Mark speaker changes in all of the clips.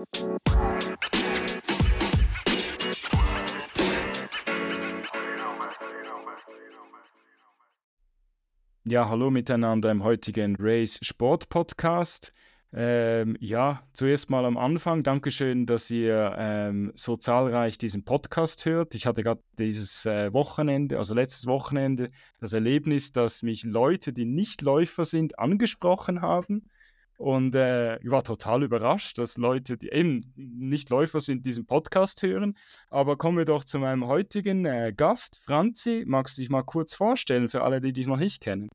Speaker 1: Ja, hallo miteinander im heutigen Race Sport Podcast. Ähm, ja, zuerst mal am Anfang, Dankeschön, dass ihr ähm, so zahlreich diesen Podcast hört. Ich hatte gerade dieses äh, Wochenende, also letztes Wochenende, das Erlebnis, dass mich Leute, die nicht Läufer sind, angesprochen haben. Und äh, ich war total überrascht, dass Leute, die eben nicht Läufer sind, diesen Podcast hören. Aber kommen wir doch zu meinem heutigen äh, Gast, Franzi. Magst du dich mal kurz vorstellen für alle, die dich noch nicht kennen?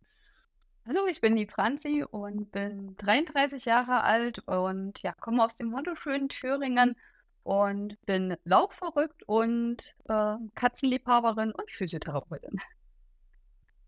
Speaker 2: Hallo, ich bin die Franzi und bin 33 Jahre alt und ja, komme aus dem wunderschönen Thüringen und bin laufverrückt und äh, Katzenliebhaberin und Physiotherapeutin.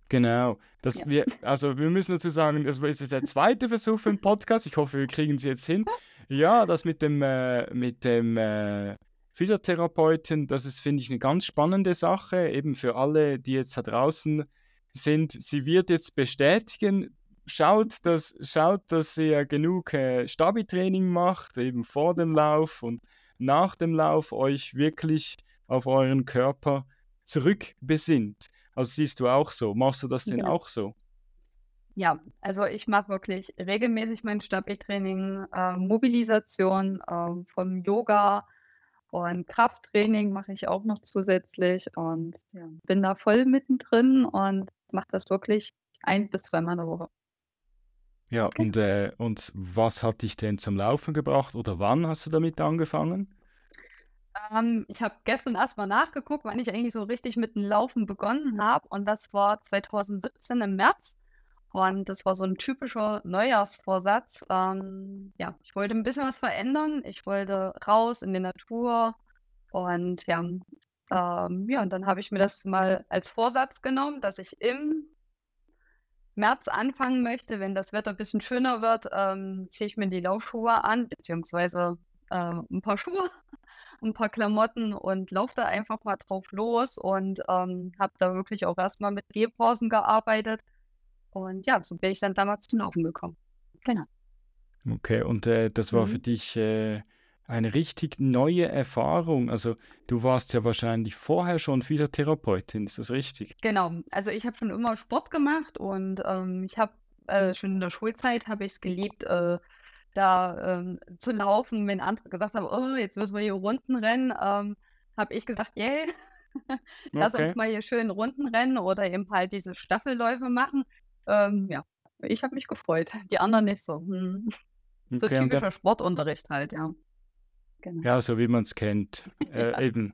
Speaker 1: Genau. Das ja. wir, also wir müssen dazu sagen, das ist jetzt der zweite Versuch für den Podcast. Ich hoffe, wir kriegen es jetzt hin. Ja, das mit dem, äh, mit dem äh, Physiotherapeuten, das ist, finde ich, eine ganz spannende Sache, eben für alle, die jetzt da draußen sind. Sie wird jetzt bestätigen, schaut, dass, schaut, dass ihr genug äh, Stabi-Training macht, eben vor dem Lauf und nach dem Lauf euch wirklich auf euren Körper zurückbesinnt. Also siehst du auch so. Machst du das denn ja. auch so?
Speaker 2: Ja, also ich mache wirklich regelmäßig mein Stabi-Training, äh, Mobilisation äh, vom Yoga und Krafttraining mache ich auch noch zusätzlich und ja, bin da voll mittendrin und mache das wirklich ein bis zweimal in der Woche.
Speaker 1: Ja, okay. und, äh, und was hat dich denn zum Laufen gebracht oder wann hast du damit angefangen?
Speaker 2: Ähm, ich habe gestern erstmal nachgeguckt, wann ich eigentlich so richtig mit dem Laufen begonnen habe. Und das war 2017 im März. Und das war so ein typischer Neujahrsvorsatz. Ähm, ja, ich wollte ein bisschen was verändern. Ich wollte raus in die Natur. Und ja, ähm, ja, und dann habe ich mir das mal als Vorsatz genommen, dass ich im März anfangen möchte, wenn das Wetter ein bisschen schöner wird, ähm, ziehe ich mir die Laufschuhe an, beziehungsweise äh, ein paar Schuhe ein paar Klamotten und laufe da einfach mal drauf los und ähm, habe da wirklich auch erstmal mit Gehpausen gearbeitet. Und ja, so bin ich dann damals zum Laufen gekommen. Genau.
Speaker 1: Okay, und äh, das war mhm. für dich äh, eine richtig neue Erfahrung. Also du warst ja wahrscheinlich vorher schon Physiotherapeutin, ist das richtig?
Speaker 2: Genau, also ich habe schon immer Sport gemacht und ähm, ich habe äh, schon in der Schulzeit habe ich es geliebt, äh, da ähm, zu laufen, wenn andere gesagt haben, oh, jetzt müssen wir hier Runden rennen, ähm, habe ich gesagt, yay, lass okay. uns mal hier schön Runden rennen oder eben halt diese Staffelläufe machen. Ähm, ja, ich habe mich gefreut, die anderen nicht so. Hm. So okay, typischer Sportunterricht halt, ja.
Speaker 1: Genau. Ja, so wie man es kennt. Äh, ja. Eben.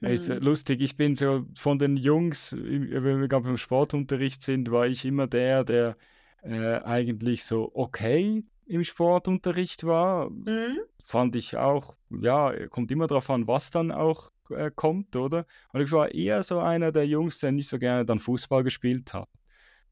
Speaker 1: Es ist mhm. lustig, ich bin so von den Jungs, wenn wir gerade beim Sportunterricht sind, war ich immer der, der äh, eigentlich so okay im Sportunterricht war. Mhm. Fand ich auch, ja, kommt immer darauf an, was dann auch äh, kommt, oder? Und ich war eher so einer der Jungs, der nicht so gerne dann Fußball gespielt hat.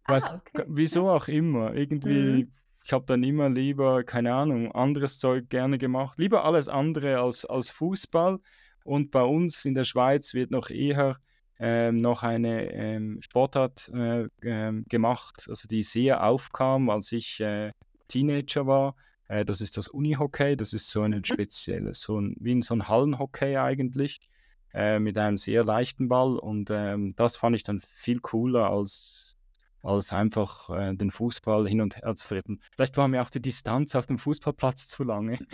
Speaker 1: Ah, Weiß, okay. wieso auch immer. Irgendwie, mhm. ich habe dann immer lieber, keine Ahnung, anderes Zeug gerne gemacht. Lieber alles andere als, als Fußball. Und bei uns in der Schweiz wird noch eher ähm, noch eine ähm, Sportart äh, ähm, gemacht, also die sehr aufkam, als ich äh, Teenager war. Äh, das ist das Unihockey. Das ist so ein mhm. spezielles, so ein, wie so ein Hallenhockey eigentlich, äh, mit einem sehr leichten Ball. Und ähm, das fand ich dann viel cooler als als einfach äh, den Fußball hin und her zu treten. Vielleicht war mir auch die Distanz auf dem Fußballplatz zu lange.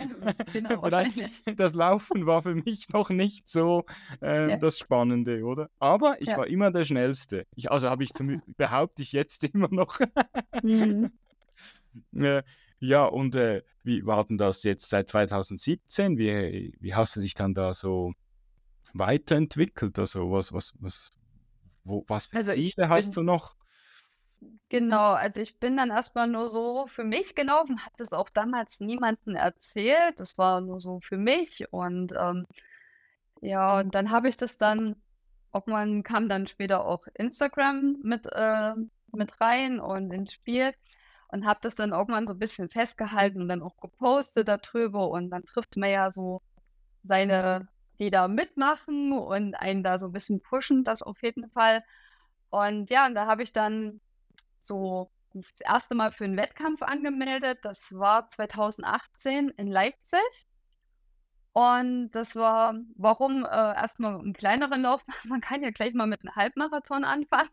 Speaker 1: Genau, das Laufen war für mich noch nicht so äh, ja. das Spannende, oder? Aber ich ja. war immer der Schnellste. Ich, also habe ich zum, behaupte ich jetzt immer noch. mhm. Äh, ja, und äh, wie war denn das jetzt seit 2017? Wie, wie hast du dich dann da so weiterentwickelt? Also was, was, was, wo, was für also Ziele hast du noch?
Speaker 2: Genau, also ich bin dann erstmal nur so für mich gelaufen, habe das auch damals niemandem erzählt. Das war nur so für mich. Und ähm, ja, und dann habe ich das dann, irgendwann kam dann später auch Instagram mit, äh, mit rein und ins Spiel und habe das dann irgendwann so ein bisschen festgehalten und dann auch gepostet darüber und dann trifft man ja so seine, die da mitmachen und einen da so ein bisschen pushen, das auf jeden Fall. Und ja, und da habe ich dann so das erste Mal für einen Wettkampf angemeldet. Das war 2018 in Leipzig. Und das war, warum äh, erstmal einen kleineren Lauf? Man kann ja gleich mal mit einem Halbmarathon anfangen.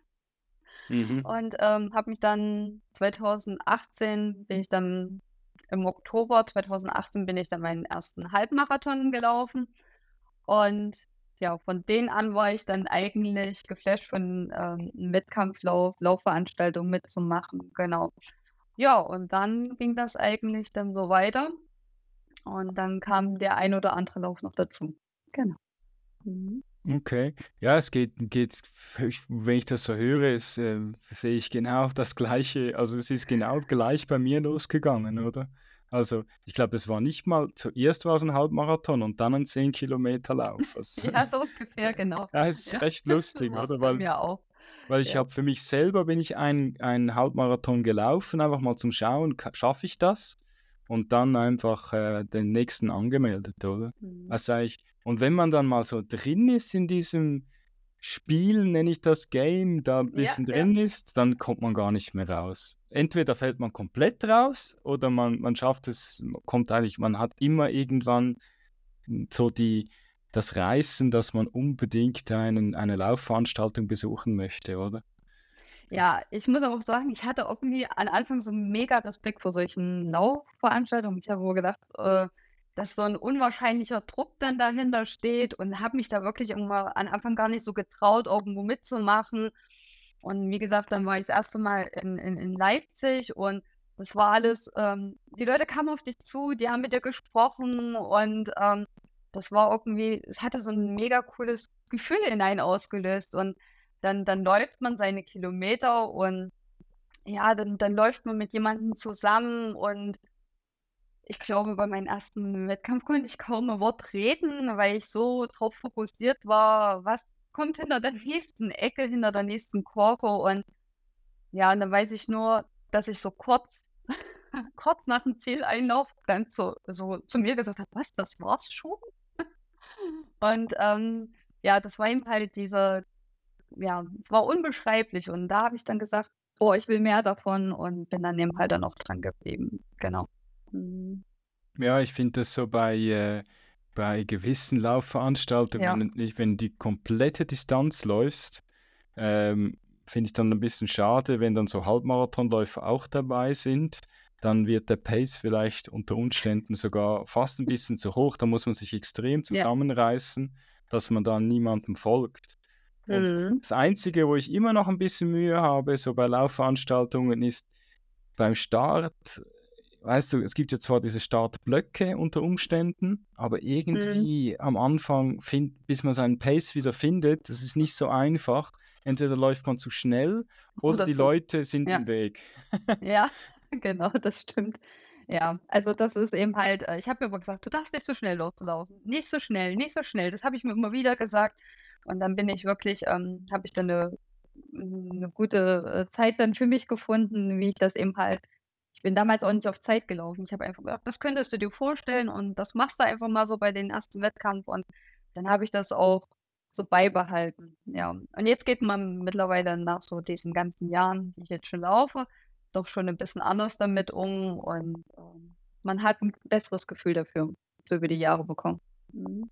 Speaker 1: Mhm.
Speaker 2: Und ähm, habe mich dann 2018 bin ich dann im Oktober 2018 bin ich dann meinen ersten Halbmarathon gelaufen. Und ja, von denen an war ich dann eigentlich geflasht von ähm, Wettkampflauf, Laufveranstaltungen mitzumachen. Genau. Ja, und dann ging das eigentlich dann so weiter. Und dann kam der ein oder andere Lauf noch dazu. Genau.
Speaker 1: Mhm. Okay. Ja, es geht, geht, wenn ich das so höre, es, äh, sehe ich genau das Gleiche. Also es ist genau gleich bei mir losgegangen, oder? Also ich glaube, das war nicht mal, zuerst war es ein Halbmarathon und dann ein 10 Kilometer Lauf. Also,
Speaker 2: ja, so ungefähr, genau.
Speaker 1: Ja, es ist ja. recht lustig, oder? Weil,
Speaker 2: mir auch.
Speaker 1: Weil ich ja. habe für mich selber bin ich einen Halbmarathon gelaufen, einfach mal zum Schauen, schaffe ich das? Und dann einfach äh, den nächsten angemeldet, oder? Mhm. Also ich, und wenn man dann mal so drin ist in diesem Spiel, nenne ich das Game, da ein bisschen ja, drin ja. ist, dann kommt man gar nicht mehr raus. Entweder fällt man komplett raus oder man, man schafft es, kommt eigentlich, man hat immer irgendwann so die, das Reißen, dass man unbedingt einen, eine Laufveranstaltung besuchen möchte, oder?
Speaker 2: Ja, ich muss aber auch sagen, ich hatte irgendwie am Anfang so mega Respekt vor solchen Laufveranstaltungen. Ich habe wohl gedacht, äh, dass so ein unwahrscheinlicher Druck dann dahinter steht und habe mich da wirklich irgendwann am Anfang gar nicht so getraut, irgendwo mitzumachen. Und wie gesagt, dann war ich das erste Mal in, in, in Leipzig und das war alles, ähm, die Leute kamen auf dich zu, die haben mit dir gesprochen und ähm, das war irgendwie, es hatte so ein mega cooles Gefühl hinein ausgelöst und dann, dann läuft man seine Kilometer und ja, dann, dann läuft man mit jemandem zusammen und ich glaube, bei meinem ersten Wettkampf konnte ich kaum ein Wort reden, weil ich so drauf fokussiert war, was kommt hinter der nächsten Ecke, hinter der nächsten Kurve. Und ja, und dann weiß ich nur, dass ich so kurz, kurz nach dem Zieleinlauf dann so, so zu mir gesagt habe, was, das war's schon? und ähm, ja, das war eben halt dieser, ja, es war unbeschreiblich. Und da habe ich dann gesagt, oh, ich will mehr davon und bin dann eben halt dann auch dran geblieben. Genau.
Speaker 1: Mhm. Ja, ich finde das so bei, äh, bei gewissen Laufveranstaltungen, Ja. wenn, wenn du die komplette Distanz läufst, ähm, finde ich dann ein bisschen schade, wenn dann so Halbmarathonläufer auch dabei sind. Dann wird der Pace vielleicht unter Umständen sogar fast ein bisschen zu hoch. Da muss man sich extrem Ja. zusammenreißen, dass man dann niemandem folgt. Und Mhm. das Einzige, wo ich immer noch ein bisschen Mühe habe, so bei Laufveranstaltungen, ist beim Start weißt du, es gibt ja zwar diese Startblöcke unter Umständen, aber mhm. irgendwie mhm. am Anfang, find, bis man seinen Pace wieder findet, das ist nicht so einfach. Entweder läuft man zu schnell oder, oder die zu, Leute sind ja. im Weg.
Speaker 2: ja, genau, das stimmt. Ja, also das ist eben halt, äh, ich habe mir immer gesagt, du darfst nicht so schnell laufen. Nicht so schnell, nicht so schnell. Das habe ich mir immer wieder gesagt. Und dann bin ich wirklich, ähm, habe ich dann eine, eine gute äh, Zeit dann für mich gefunden, wie ich das eben halt bin damals auch nicht auf Zeit gelaufen. Ich habe einfach gedacht, das könntest du dir vorstellen und das machst du einfach mal so bei den ersten Wettkampf und dann habe ich das auch so beibehalten. Ja. Und jetzt geht man mittlerweile nach so diesen ganzen Jahren, die ich jetzt schon laufe, doch schon ein bisschen anders damit um und ähm, man hat ein besseres Gefühl dafür, so über die Jahre bekommen. Mhm.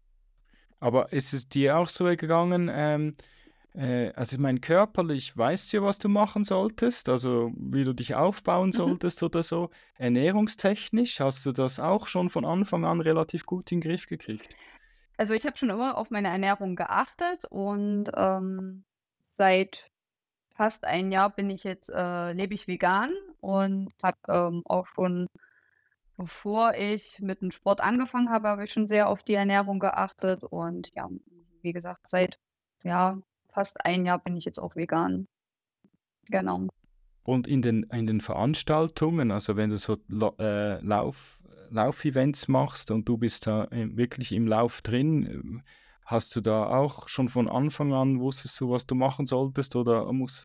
Speaker 1: Aber ist es dir auch so gegangen, ähm, äh, also ich meine, körperlich weißt du ja, was du machen solltest, also wie du dich aufbauen mhm. solltest oder so. Ernährungstechnisch hast du das auch schon von Anfang an relativ gut in den Griff gekriegt?
Speaker 2: Also ich habe schon immer auf meine Ernährung geachtet und ähm, seit fast ein Jahr bin ich jetzt, äh, lebe ich vegan und habe ähm, auch schon, bevor ich mit dem Sport angefangen habe, habe ich schon sehr auf die Ernährung geachtet und ja, wie gesagt, seit ja, fast ein Jahr bin ich jetzt auch vegan. Genau.
Speaker 1: Und in den, in den Veranstaltungen, also wenn du so äh, Lauf, Laufevents machst und du bist da wirklich im Lauf drin, hast du da auch schon von Anfang an wusstest du, was du machen solltest oder muss?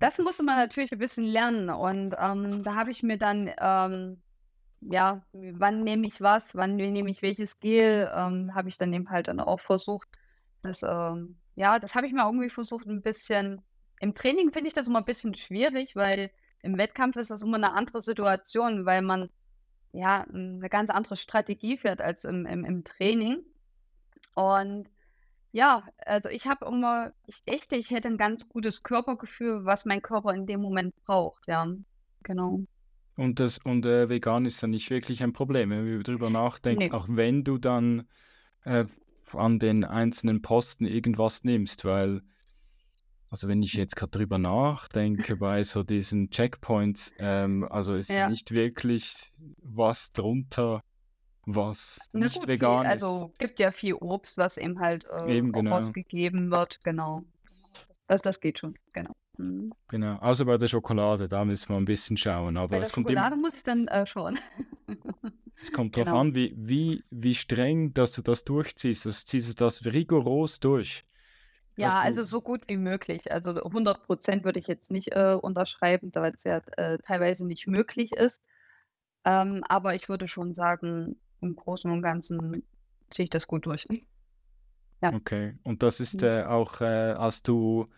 Speaker 2: Das musste man natürlich ein bisschen lernen und ähm, da habe ich mir dann ähm, ja, wann nehme ich was, wann nehme ich welches Gel, ähm, habe ich dann eben halt dann auch versucht, das ähm, ja, das habe ich mal irgendwie versucht, ein bisschen im Training finde ich das immer ein bisschen schwierig, weil im Wettkampf ist das immer eine andere Situation, weil man ja, 'ne ganz andere Strategie fährt als im im im Training. Und ja, also ich habe immer ich dachte, ich hätte 'n ganz gutes Körpergefühl, was mein Körper in dem Moment braucht, ja. Genau.
Speaker 1: Und das und, äh, vegan ist dann nicht wirklich ein Problem, wenn wir drüber nachdenken,
Speaker 2: Ne.
Speaker 1: auch wenn du dann, äh, an den einzelnen Posten irgendwas nimmst, weil also, wenn ich jetzt grad drüber nachdenke bei so diesen Checkpoints, ähm, also ist
Speaker 2: Ja.
Speaker 1: nicht wirklich was drunter, was
Speaker 2: Na
Speaker 1: nicht
Speaker 2: gut, viel
Speaker 1: vegan ist.
Speaker 2: also, gibt ja viel Obst, was eben halt, äh,
Speaker 1: Eben, genau.
Speaker 2: rausgegeben wird, genau. Das das geht schon, genau. Mhm.
Speaker 1: Genau, außer bei der Schokolade, da müssen wir 'n bisschen schauen,
Speaker 2: Bei
Speaker 1: aber
Speaker 2: der
Speaker 1: es kommt
Speaker 2: Schokolade muss ich dann, äh, schauen.
Speaker 1: es kommt drauf
Speaker 2: Genau.
Speaker 1: an, wie wie wie streng, dass du das durchziehst. Also, ziehst du das rigoros durch,
Speaker 2: Ja, also so gut wie möglich. Also 100% würde ich jetzt nicht, äh, unterschreiben, da es ja, äh, teilweise nicht möglich ist. Ähm, aber ich würde schon sagen, im Großen und Ganzen ziehe ich das gut durch. Ja.
Speaker 1: Okay. Und das ist,
Speaker 2: Mhm.
Speaker 1: äh, auch, äh, als du,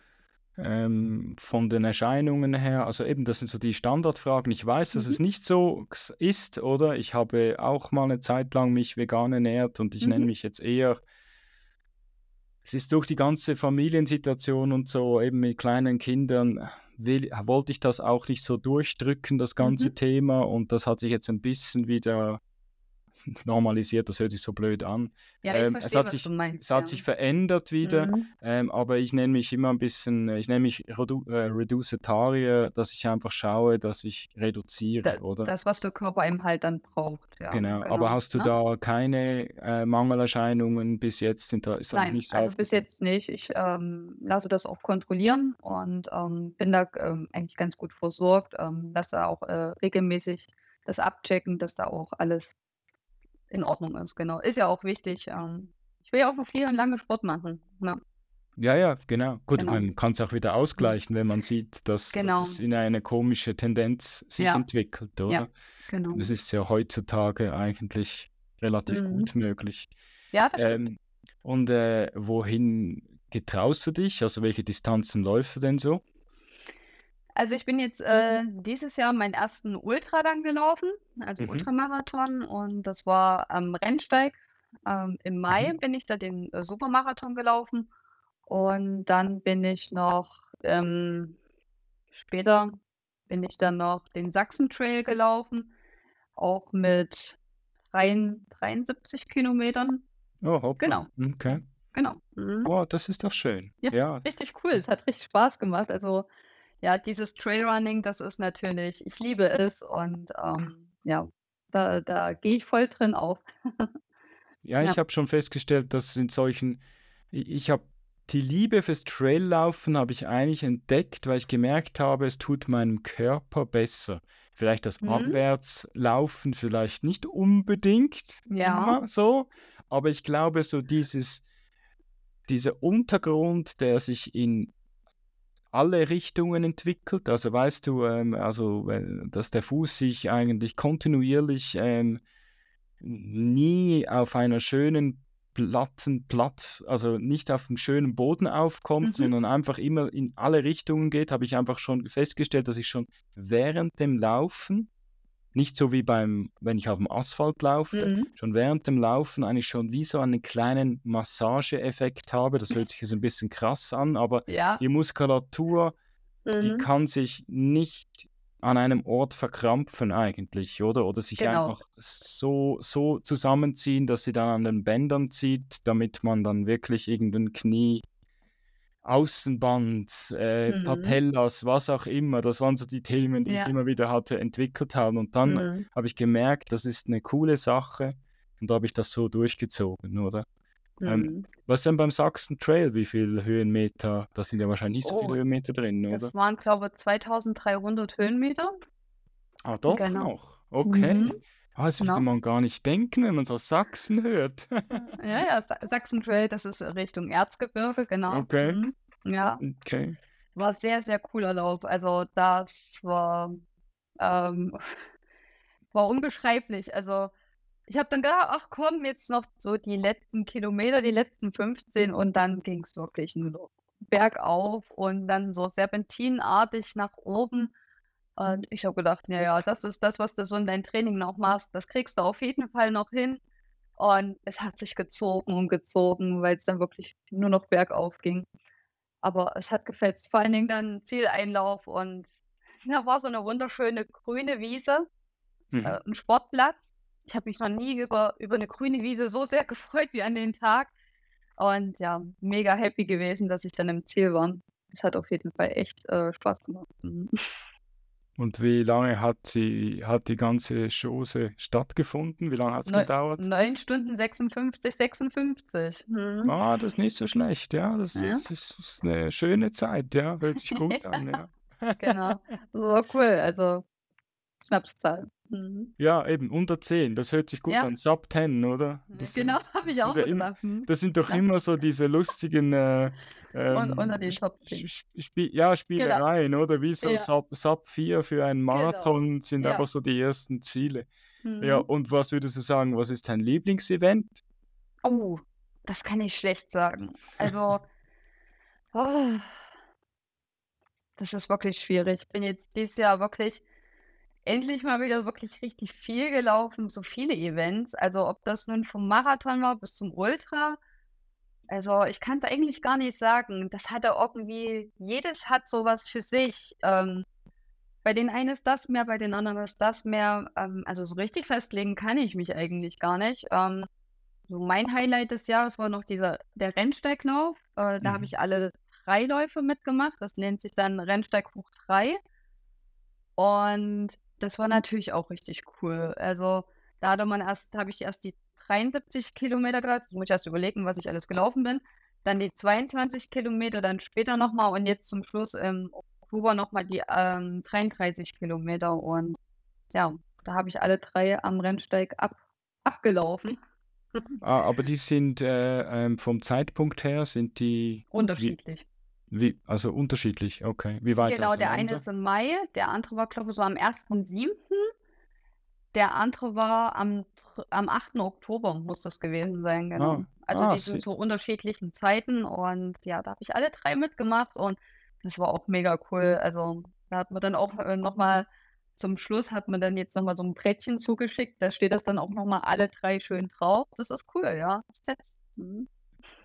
Speaker 1: ähm, von den Erscheinungen her also eben, das sind so die Standardfragen. Ich weiß, dass
Speaker 2: Mhm.
Speaker 1: es nicht so ist, oder? Ich habe auch mal 'ne Zeit lang mich vegan ernährt und ich nenne
Speaker 2: Mhm.
Speaker 1: mich jetzt eher es ist durch die ganze Familiensituation und so, eben mit kleinen Kindern, will wollte ich das auch nicht so durchdrücken, das ganze
Speaker 2: Mhm.
Speaker 1: Thema, und das hat sich jetzt 'n bisschen wieder normalisiert, das hört sich so blöd an.
Speaker 2: Ja, ich
Speaker 1: Ähm, es
Speaker 2: verstehe,
Speaker 1: hat
Speaker 2: was du
Speaker 1: sich
Speaker 2: meinst,
Speaker 1: es hat
Speaker 2: ja.
Speaker 1: sich verändert wieder,
Speaker 2: Mhm.
Speaker 1: ähm, aber ich nenne mich immer 'n bisschen ich nenne mich Redu äh, Reducetarier, dass ich einfach schaue, dass ich reduziere,
Speaker 2: Da
Speaker 1: oder?
Speaker 2: das, was der Körper eben halt dann braucht, ja,
Speaker 1: Genau. Aber
Speaker 2: genau,
Speaker 1: hast du
Speaker 2: ne?
Speaker 1: da keine, äh, Mangelerscheinungen bis jetzt? Sind da ist
Speaker 2: Nein,
Speaker 1: nichts
Speaker 2: also bis jetzt nicht. Ich, ähm, lasse das auch kontrollieren und, ähm, bin da, ähm, eigentlich ganz gut versorgt, ähm, lasse da auch, äh, regelmäßig das abchecken, dass da auch alles in Ordnung ist, genau. Ist ja auch wichtig, ähm, ich will ja auch noch viel und lange Sport machen, ne?
Speaker 1: Ja, ja, genau. Gut,
Speaker 2: Genau.
Speaker 1: man kann's auch wieder ausgleichen, wenn man sieht, dass dass
Speaker 2: Genau.
Speaker 1: es in eine komische Tendenz sich
Speaker 2: Ja.
Speaker 1: entwickelt,
Speaker 2: Ja,
Speaker 1: oder?
Speaker 2: genau.
Speaker 1: Das ist ja heutzutage eigentlich relativ
Speaker 2: Mhm.
Speaker 1: gut möglich.
Speaker 2: Ja, das stimmt.
Speaker 1: Ähm, und, äh, wohin getraust du dich? Also, welche Distanzen läufst du denn so?
Speaker 2: Also, ich bin jetzt, äh, dieses Jahr meinen 1. Ultra dann gelaufen, also
Speaker 1: Mhm.
Speaker 2: Ultramarathon und das war am Rennsteig. Ähm, im Mai
Speaker 1: Mhm.
Speaker 2: bin ich da den, äh, Supermarathon gelaufen und dann bin ich noch, ähm später bin ich dann noch den Sachsen-Trail gelaufen, auch mit dreien 73 Kilometern.
Speaker 1: Oh, hoppla.
Speaker 2: Genau.
Speaker 1: Okay.
Speaker 2: Genau. Mhm.
Speaker 1: Oh, das ist doch schön.
Speaker 2: Ja,
Speaker 1: Ja.
Speaker 2: richtig cool. Es hat richtig Spaß gemacht. Also, ja, dieses Trailrunning, das ist natürlich ich liebe es und, ähm, ja, da da gehe ich voll drin auf.
Speaker 1: Ja,
Speaker 2: Ja.
Speaker 1: ich habe schon festgestellt, dass in solchen ich habe die Liebe fürs Traillaufen habe ich eigentlich entdeckt, weil ich gemerkt habe, es tut meinem Körper besser. Vielleicht das
Speaker 2: Mhm.
Speaker 1: Abwärtslaufen vielleicht nicht unbedingt
Speaker 2: Ja.
Speaker 1: immer so, aber ich glaube, so dieses dieser Untergrund, der sich in alle Richtungen entwickelt, also weißt du, ähm, also, dass der Fuß sich eigentlich kontinuierlich, ähm, nie auf einer schönen glatten Platt also nicht auf'm schönen Boden aufkommt,
Speaker 2: Mhm.
Speaker 1: sondern einfach immer in alle Richtungen geht, habe ich einfach schon festgestellt, dass ich schon während dem Laufen nicht so wie beim wenn ich auf'm Asphalt laufe,
Speaker 2: Mhm.
Speaker 1: schon während dem Laufen eigentlich schon wie so einen kleinen Massageeffekt habe. Das hört sich jetzt 'n bisschen krass an, aber
Speaker 2: Ja.
Speaker 1: die Muskulatur, die
Speaker 2: Mhm.
Speaker 1: kann sich nicht an einem Ort verkrampfen eigentlich, oder? Oder sich
Speaker 2: Genau.
Speaker 1: einfach so so zusammenziehen, dass sie dann an den Bändern zieht, damit man dann wirklich irgendein Knie Außenband, äh,
Speaker 2: Mhm.
Speaker 1: Patellas, was auch immer, das waren so die Themen, die ich
Speaker 2: Ja.
Speaker 1: immer wieder hatte, entwickelt haben. Und dann
Speaker 2: Mhm.
Speaker 1: habe ich gemerkt, das ist 'ne coole Sache und da habe ich das so durchgezogen, oder? Ähm,
Speaker 2: Mhm.
Speaker 1: was denn beim Sachsen-Trail? Wie viel Höhenmeter? Da sind ja wahrscheinlich nicht so viele
Speaker 2: Oh,
Speaker 1: Höhenmeter drin, oder?
Speaker 2: das waren, glaube, 2.300 Höhenmeter.
Speaker 1: Ah, doch
Speaker 2: Genau.
Speaker 1: noch. Okay. Ah, das würde
Speaker 2: Genau.
Speaker 1: man gar nicht denken, wenn man so Sachsen hört.
Speaker 2: Ja, ja, Sa Sachsen-Trail, das ist Richtung Erzgebirge, genau.
Speaker 1: Okay.
Speaker 2: Mhm. Ja.
Speaker 1: Okay.
Speaker 2: War sehr, sehr cooler Lauf. Also, das war, ähm war unbeschreiblich. Also, ich habe dann gedacht: „Ach komm, jetzt noch so die letzten Kilometer, die letzten 15“ und dann ging's wirklich nur bergauf und dann so serpentinartig nach oben. Und ich habe gedacht, ja, ja, das ist das, was du so in deinem Training noch machst. Das kriegst du auf jeden Fall noch hin. Und es hat sich gezogen und gezogen, weil es dann wirklich nur noch bergauf ging. Aber es hat gefetzt. Vor allen Dingen dann Zieleinlauf und da war so eine wunderschöne grüne Wiese,
Speaker 1: Mhm.
Speaker 2: äh, 'n Sportplatz. Ich habe mich noch nie über über 'ne grüne Wiese so sehr gefreut wie an den Tag. Und ja, mega happy gewesen, dass ich dann im Ziel war. Es hat auf jeden Fall echt, äh, Spaß gemacht. Mhm.
Speaker 1: Und wie lange hat die hat die ganze Chose stattgefunden? Wie lange hat's
Speaker 2: Neu
Speaker 1: gedauert?
Speaker 2: 9 Stunden 56, 56. Mhm.
Speaker 1: Ah, das ist nicht so schlecht, ja. Das
Speaker 2: Ja.
Speaker 1: ist ist ist 'ne schöne Zeit, ja. Hört sich gut an, ja.
Speaker 2: Genau. Das war cool, also Schnapszahl. Mhm.
Speaker 1: Ja, eben unter 10, das hört sich gut
Speaker 2: Ja.
Speaker 1: an. Sub 10, oder? Das
Speaker 2: Genau, habe ich auch so gedacht. Mhm.
Speaker 1: das sind doch
Speaker 2: Ja.
Speaker 1: immer so diese lustigen, äh, ähm,
Speaker 2: den
Speaker 1: Sp
Speaker 2: Top 10.
Speaker 1: Sch Spie ja,
Speaker 2: Genau.
Speaker 1: Spielereien, oder? Wie so
Speaker 2: Ja.
Speaker 1: Sub Sub 4 für einen
Speaker 2: Genau.
Speaker 1: Marathon sind
Speaker 2: Ja.
Speaker 1: einfach so die ersten Ziele. Ja,
Speaker 2: Mhm.
Speaker 1: und was würdest du sagen, was ist dein Lieblingsevent?
Speaker 2: Oh, das kann ich schlecht sagen. Also oh, das ist wirklich schwierig. Ich bin jetzt dieses Jahr wirklich endlich mal wieder wirklich richtig viel gelaufen, so viele Events. Also, ob das nun vom Marathon war bis zum Ultra. Also, ich kann's eigentlich gar nicht sagen. Das hatte irgendwie jedes hat so was für sich. Ähm, bei den einen ist das mehr, bei den anderen ist das mehr. Ähm, also, so richtig festlegen kann ich mich eigentlich gar nicht. Ähm, so mein Highlight des Jahres war noch dieser der Rennsteiglauf. Äh, da habe
Speaker 1: Mhm.
Speaker 2: ich alle 3 Läufe mitgemacht. Das nennt sich dann Rennsteig hoch 3. Und das war natürlich auch richtig cool. Also, da hatte man erst habe ich erst die 73 Kilometer. Jetzt muss ich erst überlegen, was ich alles gelaufen bin. Dann die 22 Kilometer, dann später noch mal und jetzt zum Schluss im Oktober noch mal die, ähm, 33 Kilometer. Und ja, da habe ich alle 3 am Rennsteig ab abgelaufen.
Speaker 1: Ah, aber die sind, äh, ähm, vom Zeitpunkt her sind die wie
Speaker 2: Unterschiedlich.
Speaker 1: wie also unterschiedlich, okay. Wie weit
Speaker 2: Genau, der eine ist im Mai, der andere war, glaube ich, so am 1.7. Der andere war am am 8. Oktober muss das gewesen sein, genau.
Speaker 1: Ah,
Speaker 2: Also,
Speaker 1: ah,
Speaker 2: die sind zu unterschiedlichen Zeiten und ja, da habe ich alle 3 mitgemacht und das war auch mega cool. Also, da hat man dann auch, äh, noch mal zum Schluss hat man dann jetzt noch mal so 'n Brettchen zugeschickt, da steht das dann auch noch mal alle 3 schön drauf. Das ist cool, ja. Das fetzt. Mhm.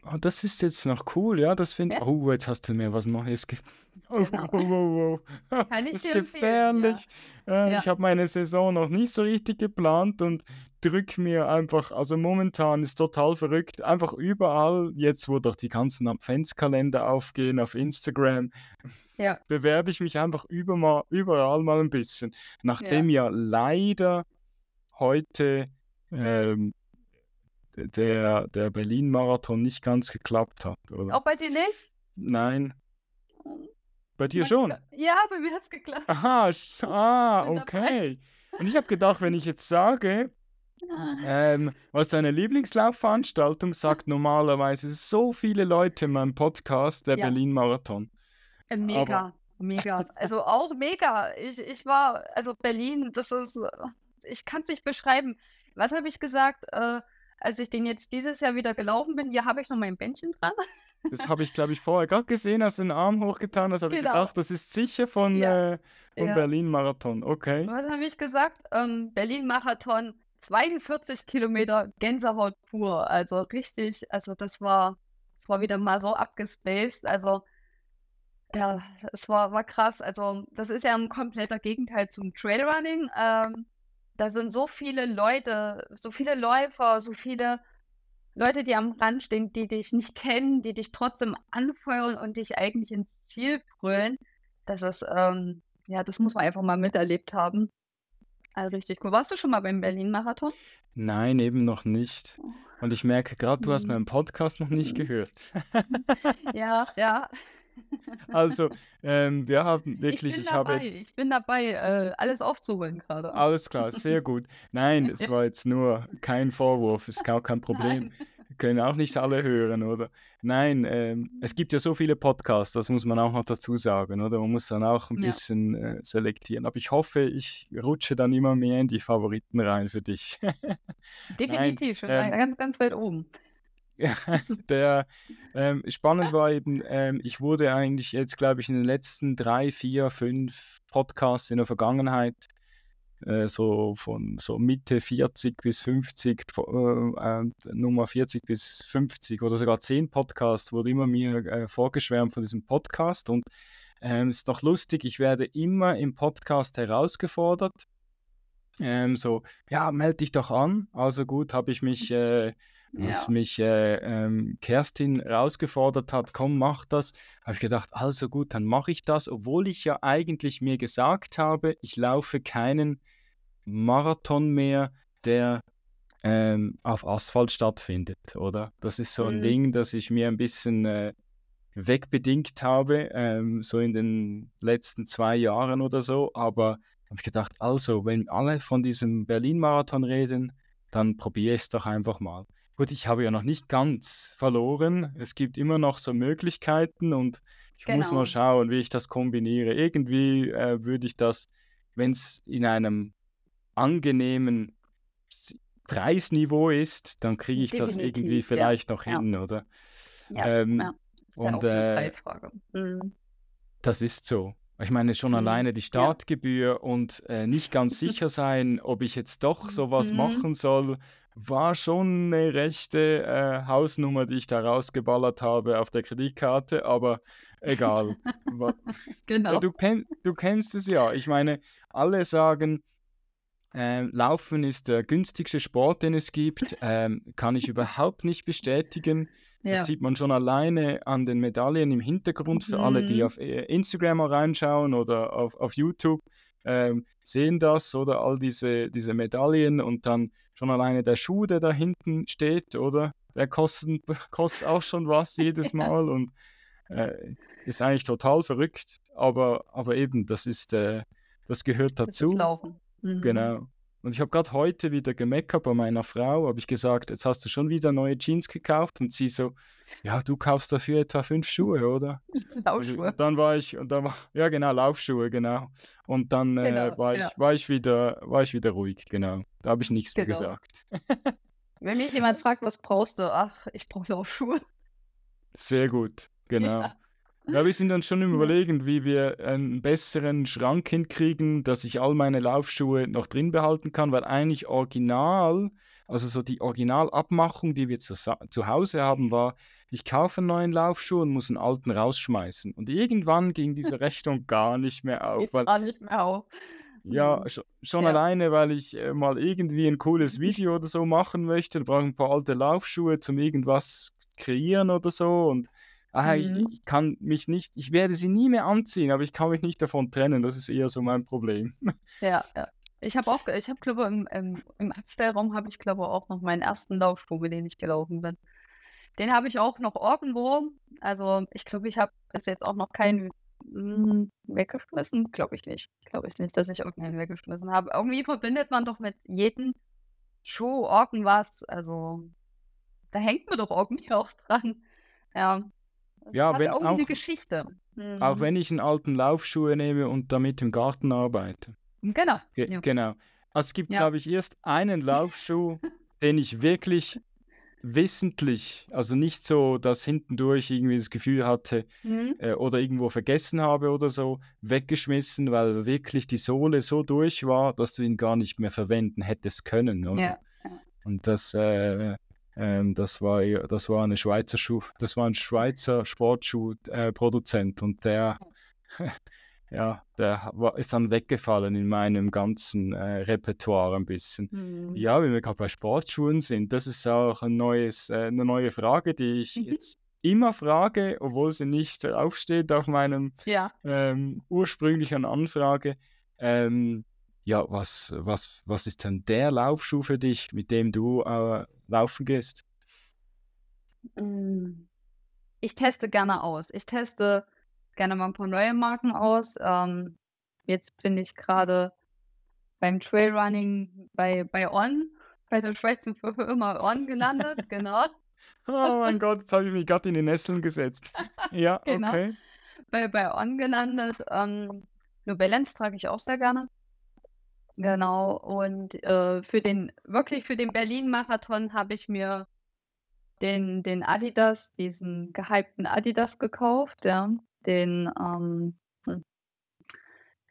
Speaker 1: Ah, das ist jetzt noch cool, ja, das finde
Speaker 2: Ja.
Speaker 1: oh, jetzt hast du mir was Neues ge oh,
Speaker 2: Genau.
Speaker 1: oh, oh, oh.
Speaker 2: Kann ich
Speaker 1: Das ist
Speaker 2: empfehlen, ja.
Speaker 1: gefährlich. Äh,
Speaker 2: Ja.
Speaker 1: ich habe meine Saison noch nicht so richtig geplant und drücke mir einfach also momentan ist total verrückt, einfach überall, jetzt wo doch die ganzen Adventskalender aufgehen auf Instagram,
Speaker 2: Ja.
Speaker 1: bewerbe ich mich einfach über mal überall mal 'n bisschen. Nachdem ja leider heute, ähm, der der Berlin-Marathon nicht ganz geklappt hat, oder?
Speaker 2: Auch bei dir nicht?
Speaker 1: Nein. Bei dir schon?
Speaker 2: ja, bei mir hat's geklappt.
Speaker 1: Aha, ah, okay. Und ich habe gedacht, wenn ich jetzt sage, ähm, was deine Lieblingslaufveranstaltung, sagt normalerweise so viele Leute in meinem Podcast der
Speaker 2: Ja.
Speaker 1: Berlin-Marathon.
Speaker 2: Äh,
Speaker 1: Aber
Speaker 2: mega, mega. Also, auch mega. Ich ich war also, Berlin, das ist äh, ich kann's nicht beschreiben. Was habe ich gesagt, äh, als ich den jetzt dieses Jahr wieder gelaufen bin? Hier habe ich noch mein Bändchen dran.
Speaker 1: Das habe ich, glaube ich, vorher grad gesehen, hast du den Arm hochgetan hast, habe ich
Speaker 2: Genau.
Speaker 1: gedacht, das ist sicher von,
Speaker 2: Ja.
Speaker 1: äh vom
Speaker 2: Ja.
Speaker 1: Berlin-Marathon. Okay.
Speaker 2: Was habe ich gesagt? Ähm, Berlin-Marathon, 42 Kilometer Gänsehaut pur. Also, richtig also, das war das war wieder mal so abgespaced. Also ja, es war war krass. Also, das ist ja 'n kompletter Gegenteil zum Trailrunning. Ähm, da sind so viele Leute, so viele Läufer, so viele Leute, die am Rand stehen, die dich nicht kennen, die dich trotzdem anfeuern und dich eigentlich ins Ziel brüllen. Das ist, ähm ja, das muss man einfach mal miterlebt haben. Also, richtig cool. Warst du schon mal beim Berlin-Marathon?
Speaker 1: Nein, eben noch nicht.
Speaker 2: Oh.
Speaker 1: Und ich merke grad, du hast
Speaker 2: Mhm.
Speaker 1: meinen Podcast noch nicht gehört.
Speaker 2: Ja, ja.
Speaker 1: Also, ähm, wir haben
Speaker 2: Ich
Speaker 1: wirklich
Speaker 2: bin
Speaker 1: ich habe
Speaker 2: dabei.
Speaker 1: jetzt
Speaker 2: Ich bin dabei, äh, alles aufzuholen grade.
Speaker 1: Alles klar, sehr gut. Nein, es war jetzt nur kein Vorwurf, ist gar kein Problem.
Speaker 2: Nein.
Speaker 1: Können auch nicht alle hören, oder? Nein, ähm, es gibt ja so viele Podcasts, das muss man auch noch dazu sagen, oder? Man muss dann auch 'n
Speaker 2: Ja.
Speaker 1: bisschen, äh, selektieren. Aber ich hoffe, ich rutsche dann immer mehr in die Favoriten rein für dich. Nein,
Speaker 2: Definitiv, schon
Speaker 1: ähm
Speaker 2: ganz, ganz weit oben.
Speaker 1: der ähm, spannend war eben, ähm, ich wurde eigentlich jetzt, glaube ich, in den letzten drei, vier, fünf Podcasts in der Vergangenheit äh, so von so Mitte 40 bis 50, äh, äh, Nummer 40 bis 50 oder sogar 10 Podcasts wurde immer mir äh, vorgeschwärmt von diesem Podcast und ähm, es ist noch lustig, ich werde immer im Podcast herausgefordert. Ähm, so, ja, melde dich doch an. Also gut, habe ich mich äh, als ja. mich äh, ähm, Kerstin herausgefordert hat, komm, mach das, habe ich gedacht, also gut, dann mache ich das, obwohl ich ja eigentlich mir gesagt habe, ich laufe keinen Marathon mehr, der ähm, auf Asphalt stattfindet, oder? Das ist so ein mhm. Ding, das ich mir ein bisschen äh, wegbedingt habe, ähm, so in den letzten zwei Jahren oder so. Aber habe ich gedacht, also, wenn alle von diesem Berlin-Marathon reden, dann probiere ich es doch einfach mal. Gut, ich habe ja noch nicht ganz verloren. Es gibt immer noch so Möglichkeiten und ich genau. muss mal schauen, wie ich das kombiniere. Irgendwie äh, würde ich das, wenn es in einem angenehmen Preisniveau ist, dann kriege ich Definitiv, das irgendwie vielleicht ja. noch hin, ja. oder? Ja, ähm, ja. Und äh, mhm. das ist so. Ich meine, schon mhm. alleine die Startgebühr und äh, nicht ganz sicher sein, ob ich jetzt doch sowas mhm. machen soll, war schon eine rechte äh, Hausnummer, die ich da rausgeballert habe auf der Kreditkarte, aber egal. genau. Du, kenn, du kennst es ja. Ich meine, alle sagen, äh, Laufen ist der günstigste Sport, den es gibt. Ähm, kann ich überhaupt nicht bestätigen. Das ja. sieht man schon alleine an den Medaillen im Hintergrund für mhm. alle, die mhm. auf äh, Instagram reinschauen oder auf, auf YouTube ähm, sehen das oder all diese, diese Medaillen und dann schon alleine der Schuh, der da hinten steht, oder? Der kostet, kostet auch schon was jedes Mal und äh, ist eigentlich total verrückt, aber, aber eben, das ist, äh, das gehört dazu. Das Laufen. Mhm. Genau. Und ich habe gerade heute wieder gemeckert bei meiner Frau, habe ich gesagt, jetzt hast du schon wieder neue Jeans gekauft und sie so, ja, du kaufst dafür etwa fünf Schuhe, oder? Laufschuhe. Und dann war ich, und dann war, ja genau, Laufschuhe, genau. Und dann äh, genau, war, ja. ich, war, ich wieder, war ich wieder ruhig, genau. Da habe ich nichts genau. mehr gesagt.
Speaker 2: Wenn mich jemand fragt, was brauchst du? Ach, ich brauche Laufschuhe.
Speaker 1: Sehr gut, genau. Ja. Ja, wir sind dann schon im Überlegen, wie wir einen besseren Schrank hinkriegen, dass ich all meine Laufschuhe noch drin behalten kann, weil eigentlich original, also so die Originalabmachung, die wir zu, zu Hause haben, war, ich kaufe einen neuen Laufschuh und muss einen alten rausschmeißen. Und irgendwann ging diese Rechnung gar nicht mehr auf. Weil, gar nicht mehr auf. Ja, mhm. schon ja. alleine, weil ich äh, mal irgendwie ein cooles Video oder so machen möchte. Brauche ich ein paar alte Laufschuhe zum irgendwas kreieren oder so. Und ah, mhm. ich, ich, kann mich nicht, ich werde sie nie mehr anziehen, aber ich kann mich nicht davon trennen. Das ist eher so mein Problem.
Speaker 2: Ja, ja. Ich habe auch, ich habe glaube im, im, im Abstellraum habe ich glaube auch noch meinen ersten Laufschuh, mit dem ich gelaufen bin. Den habe ich auch noch irgendwo. Also ich glaube, ich habe bis jetzt auch noch keinen hm, weggeschmissen. Glaube ich nicht. Glaube ich nicht, dass ich irgendeinen weggeschmissen habe. Irgendwie verbindet man doch mit jedem Schuh irgendwas. Also da hängt man doch irgendwie auch dran. Ja.
Speaker 1: Ja, hat wenn auch eine Geschichte. Mhm. Auch wenn ich einen alten Laufschuh nehme und damit im Garten arbeite.
Speaker 2: Genau.
Speaker 1: Ge ja. Genau. Also es gibt, ja. glaube ich, erst einen Laufschuh, den ich wirklich wissentlich, also nicht so, dass hintendurch irgendwie das Gefühl hatte mhm. äh, oder irgendwo vergessen habe oder so, weggeschmissen, weil wirklich die Sohle so durch war, dass du ihn gar nicht mehr verwenden hättest können. Oder? Ja. Und das, äh, ähm, das, war, das war eine Schweizer Schuh, das war ein Schweizer Sportschuhproduzent äh, und der, ja, der war, ist dann weggefallen in meinem ganzen äh, Repertoire ein bisschen. Mhm. Ja, wenn wir gerade bei Sportschuhen sind, das ist auch ein neues, äh, eine neue Frage, die ich mhm. jetzt immer frage, obwohl sie nicht draufsteht auf meinem ja. ähm, ursprünglichen Anfrage. Ähm, ja, was, was, was ist denn der Laufschuh für dich, mit dem du äh, laufen gehst?
Speaker 2: Mm, ich teste gerne aus. Ich teste gerne mal ein paar neue Marken aus. Ähm, jetzt bin ich gerade beim Trailrunning bei, bei On, bei der Schweizer Firma On gelandet, genau.
Speaker 1: oh mein Gott, jetzt habe ich mich gerade in die Nesseln gesetzt. Ja, genau. okay.
Speaker 2: Bei, bei On gelandet. Ähm, New Balance trage ich auch sehr gerne. Genau. Und äh, für den, wirklich für den Berlin-Marathon habe ich mir den, den Adidas, diesen gehypten Adidas gekauft, ja. Den, ähm, hm,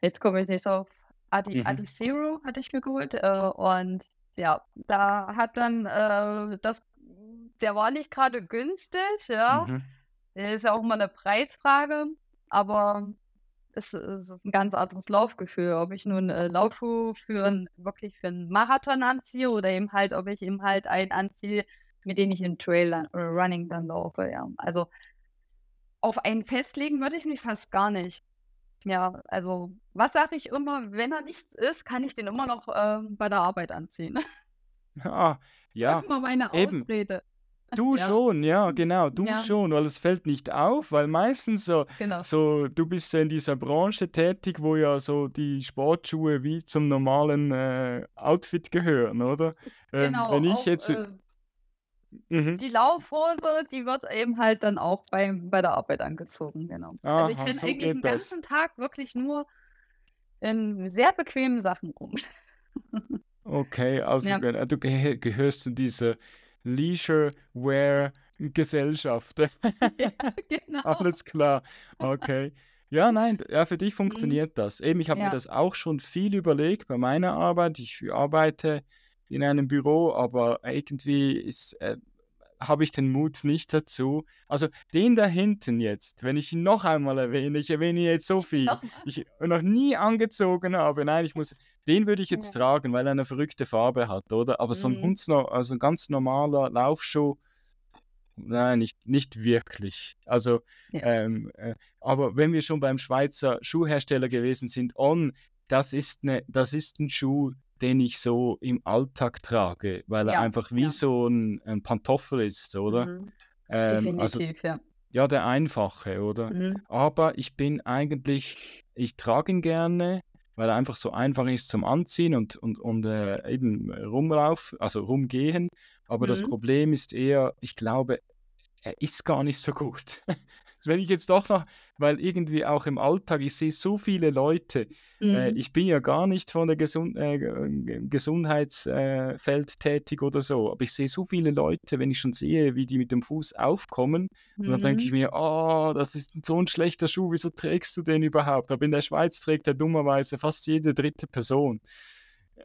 Speaker 2: jetzt komme ich nicht so auf Adi,
Speaker 1: Mhm.
Speaker 2: Adi Zero hatte ich mir geholt. Äh, und ja, da hat dann äh, das, der war nicht gerade günstig, ja.
Speaker 1: Mhm.
Speaker 2: Ist ja auch mal eine Preisfrage, aber es, es ist ein ganz anderes Laufgefühl, ob ich nun äh, Laufschuhe für wirklich für einen Marathon anziehe oder eben halt, ob ich eben halt einen anziehe, mit dem ich im Trail oder Running dann laufe, ja. Also, auf einen festlegen würde ich mich fast gar nicht. Ja, also, was sage ich immer: „Wenn er nichts ist, kann ich den immer noch, ähm, bei der Arbeit anziehen.“
Speaker 1: Ah, ja,
Speaker 2: Immer meine
Speaker 1: eben.
Speaker 2: Ausrede.
Speaker 1: Du
Speaker 2: Ja.
Speaker 1: schon, ja, genau, du
Speaker 2: Ja,
Speaker 1: schon, weil es fällt nicht auf, weil meistens so
Speaker 2: genau.
Speaker 1: so du bist ja in dieser Branche tätig, wo ja so die Sportschuhe wie zum normalen, äh, Outfit gehören, oder? Ähm,
Speaker 2: Genau,
Speaker 1: wenn ich
Speaker 2: auch,
Speaker 1: jetzt
Speaker 2: äh,
Speaker 1: mhm.
Speaker 2: die Laufhose, die wird eben halt dann auch beim bei der Arbeit angezogen, genau. Also, ich
Speaker 1: Aha,
Speaker 2: renne
Speaker 1: so
Speaker 2: eigentlich
Speaker 1: geht
Speaker 2: 'n
Speaker 1: das.
Speaker 2: ganzen Tag wirklich nur in sehr bequemen Sachen rum.
Speaker 1: Okay, also,
Speaker 2: Ja,
Speaker 1: du gehö gehörst zu dieser Leisure-Wear-Gesellschaft.
Speaker 2: ja, genau.
Speaker 1: Alles klar, okay. Ja, nein, ja, für dich
Speaker 2: Mhm.
Speaker 1: funktioniert das. Eben, ich habe mir
Speaker 2: Ja,
Speaker 1: das auch schon viel überlegt bei meiner Arbeit. Ich arbeite in einem Büro, aber irgendwie ist, äh habe ich den Mut nicht dazu. Also, den da hinten jetzt, wenn ich ihn noch einmal erwähne, ich erwähne ihn jetzt so viel, ich noch nie angezogen habe. Nein, ich muss den würde ich jetzt
Speaker 2: Ja.
Speaker 1: tragen, weil er 'ne verrückte Farbe hat, oder? Aber so 'n
Speaker 2: Mhm.
Speaker 1: hundsno also 'n ganz normaler Laufschuh, nein, nicht nicht wirklich. Also,
Speaker 2: Ja,
Speaker 1: ähm, äh, aber wenn wir schon beim Schweizer Schuhhersteller gewesen sind, On, das ist 'ne das ist 'n Schuh, den ich so im Alltag trage, weil er
Speaker 2: ja,
Speaker 1: einfach wie
Speaker 2: ja.
Speaker 1: so 'n 'n Pantoffel ist, oder?
Speaker 2: Mhm.
Speaker 1: Ähm, also
Speaker 2: Definitiv, ja.
Speaker 1: ja, der einfache, oder?
Speaker 2: Mhm.
Speaker 1: Aber ich bin eigentlich ich trage ihn gerne, weil er einfach so einfach ist zum Anziehen und und und, äh, eben rumlauf also rumgehen. Aber das
Speaker 2: Mhm.
Speaker 1: Problem ist eher, ich glaube, er ist gar nicht so gut. Wenn ich jetzt doch noch weil irgendwie auch im Alltag, ich sehe so viele Leute äh,
Speaker 2: Mhm.
Speaker 1: ich bin ja gar nicht von der Gesund äh, Ge Gesundheitsfeld äh, tätig oder so, aber ich sehe so viele Leute, wenn ich schon sehe, wie die mit dem Fuß aufkommen und dann denke ich
Speaker 2: Mhm.
Speaker 1: mir: „Oh, das ist so ein schlechter Schuh, wieso trägst du den überhaupt?“ Aber in der Schweiz trägt er dummerweise fast jede dritte Person.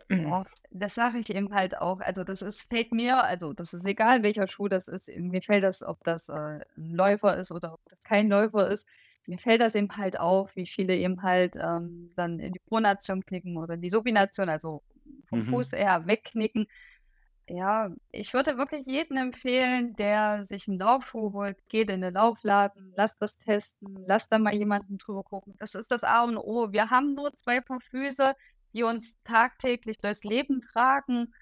Speaker 2: Ja, das sage ich eben halt auch. Also, das ist fällt mir also, das ist egal, welcher Schuh das ist. Mir fällt das, ob das, äh, 'n Läufer ist oder ob das kein Läufer ist. Mir fällt das eben halt auf, wie viele eben halt, ähm, dann in die Pronation knicken oder in die Supination, also vom Fuß
Speaker 1: Mhm,
Speaker 2: eher wegknicken. Ja, ich würde wirklich jedem empfehlen, der sich 'n Laufschuh holt, geht in den Laufladen, lasst das testen, lasst da mal jemanden drüber gucken. Das ist das A und O. Wir haben nur 2 Paar Füße, die uns tagtäglich durchs Leben tragen.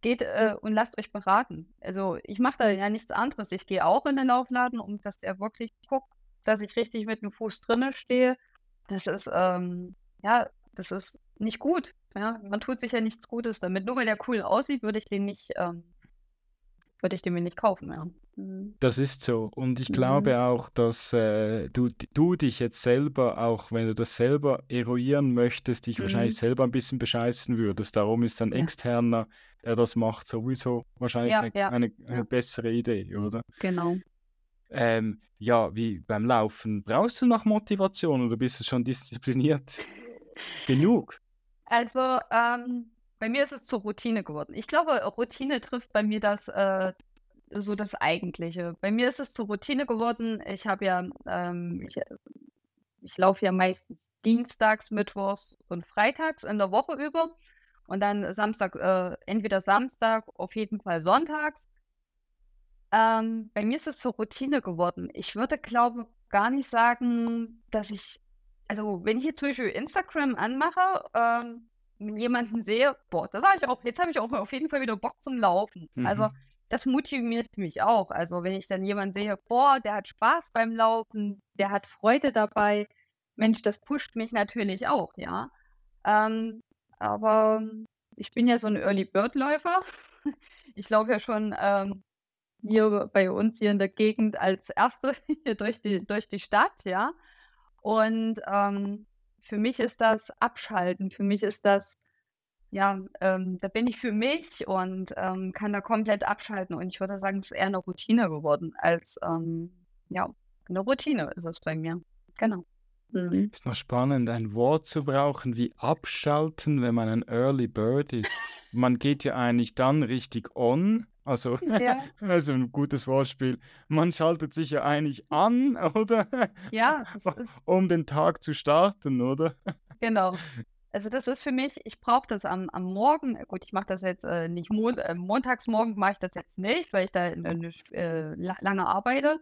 Speaker 2: Geht, äh, und lasst euch beraten. Also, ich mache da ja nichts anderes. Ich gehe auch in den Laufladen, um dass der wirklich guckt, dass ich richtig mit dem Fuß drinne stehe. Das ist, ähm ja, das ist nicht gut, ja? Man tut sich ja nichts Gutes damit. Nur weil der cool aussieht, würde ich den nicht ähm, würde ich den mir nicht kaufen, ja. Mhm.
Speaker 1: das ist so. Und ich
Speaker 2: Mhm.
Speaker 1: glaube auch, dass, äh, du du dich jetzt selber auch wenn du das selber eruieren möchtest, dich wahrscheinlich
Speaker 2: Mhm.
Speaker 1: selber ein bisschen bescheißen würdest. Darum ist ein
Speaker 2: Ja.
Speaker 1: Externer, der das macht, sowieso wahrscheinlich
Speaker 2: Ja,
Speaker 1: eine
Speaker 2: ja,
Speaker 1: eine
Speaker 2: ja,
Speaker 1: 'ne bessere Idee, oder?
Speaker 2: genau.
Speaker 1: Ähm, ja, wie beim Laufen, brauchst du noch Motivation oder bist du schon diszipliniert genug?
Speaker 2: Also, ähm, bei mir ist es zur Routine geworden. Ich glaube, Routine trifft bei mir das, äh so das Eigentliche. Bei mir ist es zur Routine geworden. Ich habe ja, ähm ich, ich laufe ja meistens dienstags, mittwochs und freitags in der Woche über und dann Samstag äh, entweder Samstag, auf jeden Fall sonntags. Ähm, bei mir ist es zur Routine geworden. Ich würde, glaube, gar nicht sagen, dass ich also, wenn ich jetzt zum Beispiel Instagram anmache, ähm, jemanden sehe, boah, da sage ich auch, jetzt habe ich auch auf jeden Fall wieder Bock zum Laufen. Also,
Speaker 1: Mhm.
Speaker 2: das motiviert mich auch. Also, wenn ich dann jemanden sehe, boah, der hat Spaß beim Laufen, der hat Freude dabei, Mensch, das pusht mich natürlich auch, ja. Ähm, aber ich bin ja so ein Early Bird Läufer. Ich laufe ja schon, ähm hier bei uns hier in der Gegend als Erste hier durch die durch die Stadt, ja. Und, ähm, für mich ist das Abschalten. Für mich ist das ja, ähm, da bin ich für mich und ähm, kann da komplett abschalten. Und ich würde sagen, es ist eher eine Routine geworden als, ähm, ja, eine Routine ist es bei mir. Genau.
Speaker 1: Mhm. Ist noch spannend, ein Wort zu brauchen wie abschalten, wenn man ein Early Bird ist. Man geht ja eigentlich dann richtig on. Also, ja. also ein gutes Wortspiel. Man schaltet sich ja eigentlich an, oder?
Speaker 2: Ja.
Speaker 1: um den Tag zu starten, oder?
Speaker 2: Genau. Also das ist für mich, ich brauche das am, am Morgen. Gut, ich mache das jetzt äh, nicht mon äh, montagsmorgen mache ich das jetzt nicht, weil ich da äh, lange arbeite.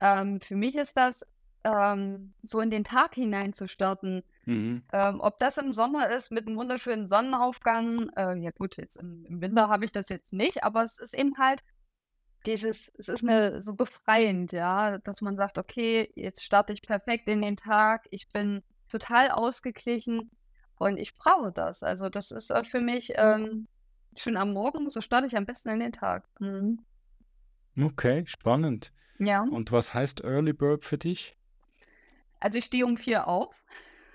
Speaker 2: Ähm, für mich ist das ähm, so in den Tag hinein zu starten. Mhm. Ähm, ob das im Sommer ist mit einem wunderschönen Sonnenaufgang, äh, ja gut, jetzt im, im Winter habe ich das jetzt nicht, aber es ist eben halt dieses, es ist eine so befreiend, ja, dass man sagt, okay, jetzt starte ich perfekt in den Tag, ich bin total ausgeglichen und ich brauche das. Also das ist für mich ähm, schön am Morgen, so starte ich am besten in den Tag. Mhm.
Speaker 1: Okay, spannend.
Speaker 2: Ja.
Speaker 1: Und was heißt Early Bird für dich?
Speaker 2: Also ich stehe um vier auf.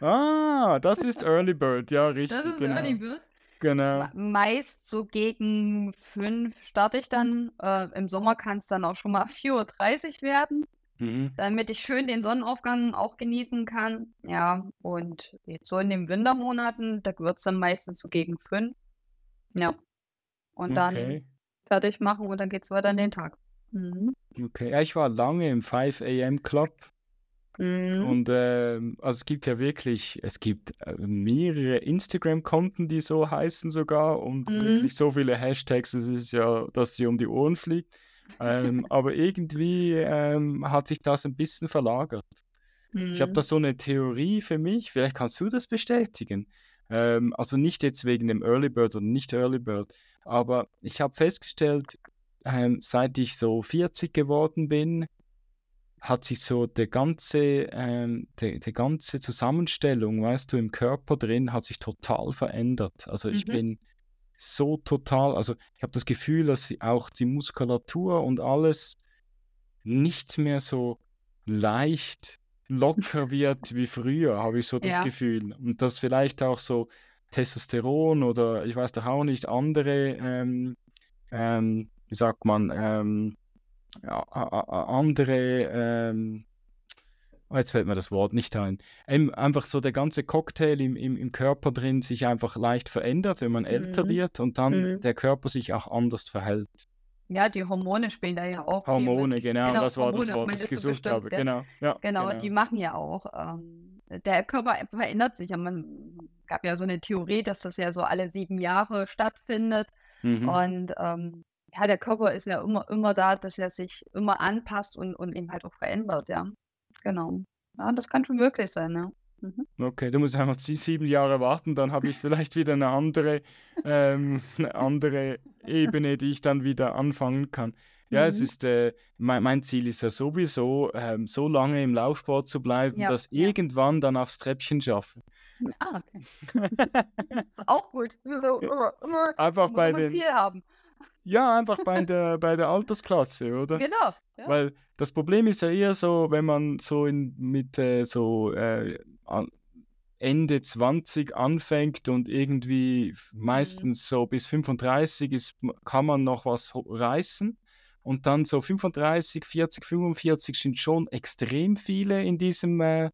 Speaker 1: Ah, das ist Early Bird, ja, richtig.
Speaker 2: Das ist
Speaker 1: genau.
Speaker 2: Early Bird.
Speaker 1: Genau.
Speaker 2: Meist so gegen fünf starte ich dann. Äh, Im Sommer kann es dann auch schon mal 4.30 Uhr werden, mhm. damit ich schön den Sonnenaufgang auch genießen kann. Ja, und jetzt so in den Wintermonaten, da wird es dann meistens so gegen fünf. Ja. Und dann okay. fertig machen und dann geht es weiter in den Tag.
Speaker 1: Mhm. Okay, ja, ich war lange im 5 AM Club Mhm. Und äh, also es gibt ja wirklich, es gibt äh, mehrere Instagram-Konten, die so heißen sogar und mhm. wirklich so viele Hashtags, es ist ja, dass sie um die Ohren fliegt. Ähm, aber irgendwie ähm, hat sich das ein bisschen verlagert. Mhm. Ich habe da so eine Theorie für mich, vielleicht kannst du das bestätigen. Ähm, also nicht jetzt wegen dem Early Bird oder nicht Early Bird, aber ich habe festgestellt, ähm, seit ich so 40 geworden bin, hat sich so der ganze, ähm, die, die ganze Zusammenstellung, weißt du, im Körper drin, hat sich total verändert. Also ich mhm. bin so total, also ich habe das Gefühl, dass auch die Muskulatur und alles nicht mehr so leicht locker wird wie früher, habe ich so das ja. Gefühl. Und dass vielleicht auch so Testosteron oder ich weiß doch auch nicht, andere, ähm, ähm, wie sagt man, ähm, andere, ähm, oh, jetzt fällt mir das Wort nicht ein, einfach so der ganze Cocktail im, im, im Körper drin sich einfach leicht verändert, wenn man älter mhm. wird und dann mhm. der Körper sich auch anders verhält.
Speaker 2: Ja, die Hormone spielen da ja auch.
Speaker 1: Hormone, genau, genau, das war Hormone, das Wort, das ich gesucht habe. Genau,
Speaker 2: ja, genau, genau, die machen ja auch. Ähm, der Körper verändert sich. Man gab ja so eine Theorie, dass das ja so alle sieben Jahre stattfindet. Mhm. Und ähm, ja, der Körper ist ja immer, immer da, dass er sich immer anpasst und, und eben halt auch verändert, ja. Genau. Ja, das kann schon wirklich sein, ja.
Speaker 1: Mhm. Okay, du musst einfach sieben Jahre warten, dann habe ich vielleicht wieder eine andere, ähm, eine andere Ebene, die ich dann wieder anfangen kann. Ja, mhm. es ist, äh, mein, mein, Ziel ist ja sowieso, ähm, so lange im Laufsport zu bleiben, ja, dass ja. irgendwann dann aufs Treppchen schaffe.
Speaker 2: Ah, okay. ist auch gut. So, immer,
Speaker 1: immer, Einfach bei den,
Speaker 2: Ziel haben.
Speaker 1: Ja, einfach bei der, bei der Altersklasse, oder?
Speaker 2: Genau.
Speaker 1: Ja. Weil das Problem ist ja eher so, wenn man so in, mit äh, so äh, Ende 20 anfängt und irgendwie mhm. meistens so bis 35 ist, kann man noch was reißen. Und dann so 35, 40, 45 sind schon extrem viele in diesem äh,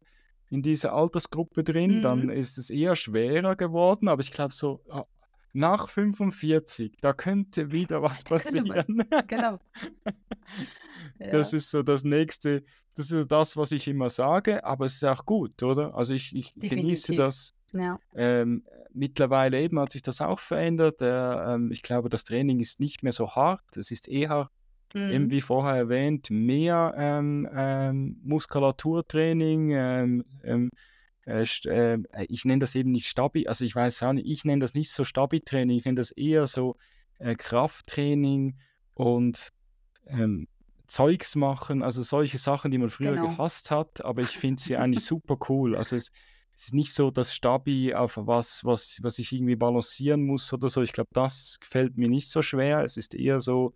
Speaker 1: in dieser Altersgruppe drin, mhm. dann ist es eher schwerer geworden. Aber ich glaube, so nach 45, da könnte wieder was passieren.
Speaker 2: genau.
Speaker 1: Das ja. ist so das nächste, das ist so das, was ich immer sage, aber es ist auch gut, oder? Also ich, ich genieße das.
Speaker 2: Ja.
Speaker 1: Ähm, mittlerweile eben hat sich das auch verändert. Äh, ähm, ich glaube, das Training ist nicht mehr so hart, es ist eher, mhm. eben wie vorher erwähnt, mehr ähm, ähm Muskulaturtraining, ähm, ähm, äh, äh, ich nenne das eben nicht Stabi, also ich weiß auch nicht, ich nenne das nicht so Stabi-Training, ich nenne das eher so äh, Krafttraining und ähm, Zeugs machen, also solche Sachen, die man früher genau. gehasst hat, aber ich finde sie eigentlich super cool. Also es, es, ist nicht so das Stabi auf was, was, was ich irgendwie balancieren muss oder so. Ich glaube, das fällt mir nicht so schwer. Es ist eher so,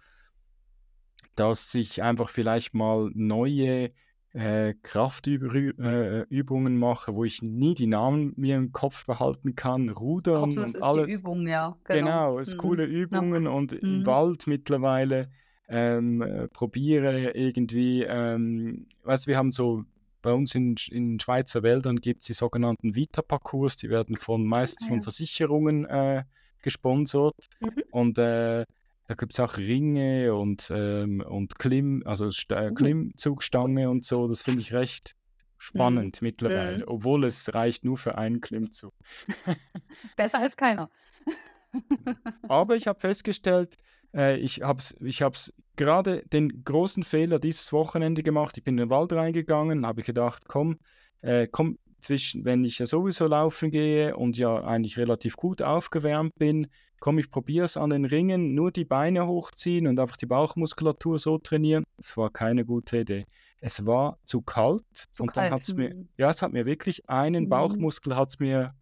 Speaker 1: dass ich einfach vielleicht mal neue äh, Kraftübungen äh, mache, wo ich nie die Namen mir im Kopf behalten kann, Rudern
Speaker 2: das
Speaker 1: und alles.
Speaker 2: Übung, ja, genau.
Speaker 1: Genau, es
Speaker 2: Mhm.
Speaker 1: coole
Speaker 2: Ja.
Speaker 1: Übungen und im
Speaker 2: Mhm.
Speaker 1: Wald mittlerweile ähm, äh, probiere irgendwie, ähm, weißt du, wir haben so bei uns in, in Schweizer Wäldern gibt es die sogenannten Vita-Parcours, die werden von meistens
Speaker 2: Ah,
Speaker 1: von
Speaker 2: ja.
Speaker 1: Versicherungen äh, gesponsert
Speaker 2: Mhm.
Speaker 1: und äh, da gibt es auch Ringe und, ähm, und Klimm, also St
Speaker 2: Uh.
Speaker 1: Klimmzugstange und so. Das finde ich recht spannend mittlerweile,
Speaker 2: Mhm.
Speaker 1: obwohl es reicht nur für einen Klimmzug.
Speaker 2: Besser als keiner.
Speaker 1: Aber ich habe festgestellt, äh, ich habe ich hab's gerade den großen Fehler dieses Wochenende gemacht. Ich bin in den Wald reingegangen, habe ich gedacht, komm, äh, komm, zwischen, wenn ich ja sowieso laufen gehe und ja eigentlich relativ gut aufgewärmt bin, komm, ich probiere es an den Ringen, nur die Beine hochziehen und einfach die Bauchmuskulatur so trainieren. Es war keine gute Idee. Es war zu kalt
Speaker 2: Zu
Speaker 1: und dann hat es mir,
Speaker 2: mhm.
Speaker 1: ja, es hat mir wirklich einen
Speaker 2: Mhm.
Speaker 1: Bauchmuskel hat's mir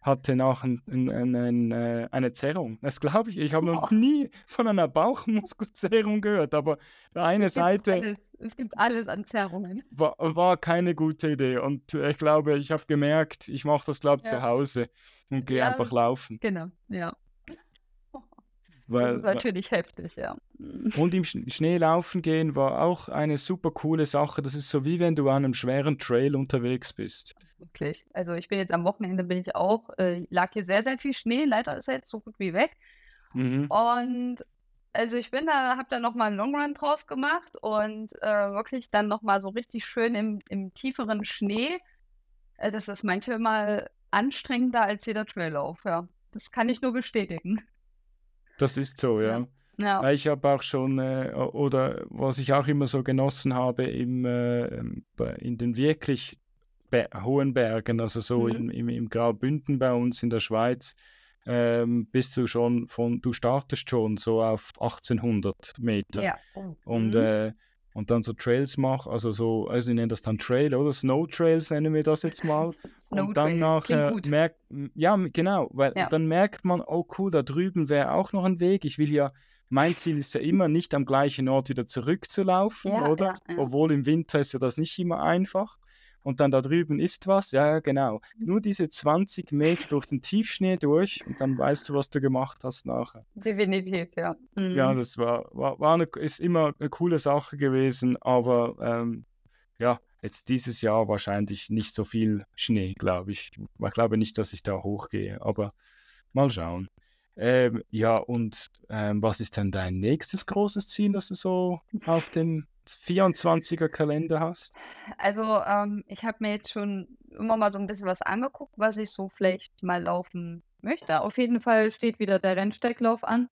Speaker 1: hatte nach ein, ein, ein, äh, eine Zerrung. Das glaube ich. Ich habe noch nie von einer Bauchmuskelzerrung gehört, aber eine
Speaker 2: Es
Speaker 1: Seite
Speaker 2: alles, es gibt alles an Zerrungen.
Speaker 1: war, war keine gute Idee. Und äh, ich glaube, ich habe gemerkt, ich mache das, glaube ich, zu
Speaker 2: Ja.
Speaker 1: Hause und gehe
Speaker 2: Ja,
Speaker 1: einfach laufen.
Speaker 2: Genau, ja. Das
Speaker 1: Weil,
Speaker 2: ist natürlich heftig, ja. Mhm.
Speaker 1: und im Sch- Schnee laufen gehen war auch eine super coole Sache. Das ist so wie wenn du an einem schweren Trail unterwegs bist.
Speaker 2: Wirklich. Also ich bin jetzt am Wochenende bin ich auch, äh, lag hier sehr, sehr viel Schnee. Leider ist er jetzt so gut wie weg.
Speaker 1: Mhm.
Speaker 2: Und also ich bin da, habe da nochmal einen Long Run draus gemacht und äh, wirklich dann nochmal so richtig schön im, im tieferen Schnee. Äh, das ist manchmal anstrengender als jeder Traillauf, ja. Das kann ich nur bestätigen.
Speaker 1: Das ist so, ja.
Speaker 2: Ja. Ja.
Speaker 1: Weil Ich habe auch schon, äh, oder was ich auch immer so genossen habe, im, äh, ähm, in den wirklich Be hohen Bergen, also so
Speaker 2: Mhm.
Speaker 1: im, im Graubünden bei uns in der Schweiz, ähm, bist du schon von, du startest schon so auf 1800 Meter.
Speaker 2: Ja. Oh.
Speaker 1: Und,
Speaker 2: Mhm.
Speaker 1: äh, und dann so Trails mach, also so, also ich nenne das dann Trail oder Snow Trails nennen wir das jetzt mal.
Speaker 2: Snow
Speaker 1: Und dann
Speaker 2: Trail.
Speaker 1: Nachher
Speaker 2: gut.
Speaker 1: merkt, ja, genau, weil
Speaker 2: Ja.
Speaker 1: dann merkt man, oh cool, da drüben wäre auch noch ein Weg. Ich will ja, mein Ziel ist ja immer nicht am gleichen Ort wieder zurückzulaufen,
Speaker 2: Ja,
Speaker 1: oder?
Speaker 2: ja.
Speaker 1: Obwohl im Winter ist ja das nicht immer einfach. Und dann da drüben ist was, ja, ja, genau. Nur diese 20 Meter durch den Tiefschnee durch und dann weißt du, was du gemacht hast nachher.
Speaker 2: Definitiv, ja.
Speaker 1: Ja,
Speaker 2: Mhm.
Speaker 1: das war, war, war eine, ist immer eine coole Sache gewesen, aber ähm, ja, jetzt dieses Jahr wahrscheinlich nicht so viel Schnee, glaube ich. Ich glaube nicht, dass ich da hochgehe, aber mal schauen. Ähm, ja, und ähm, was ist denn dein nächstes großes Ziel, das du so auf den 24er Kalender hast?
Speaker 2: Also, ähm, ich habe mir jetzt schon immer mal so ein bisschen was angeguckt, was ich so vielleicht mal laufen möchte. Auf jeden Fall steht wieder der Rennsteiglauf an.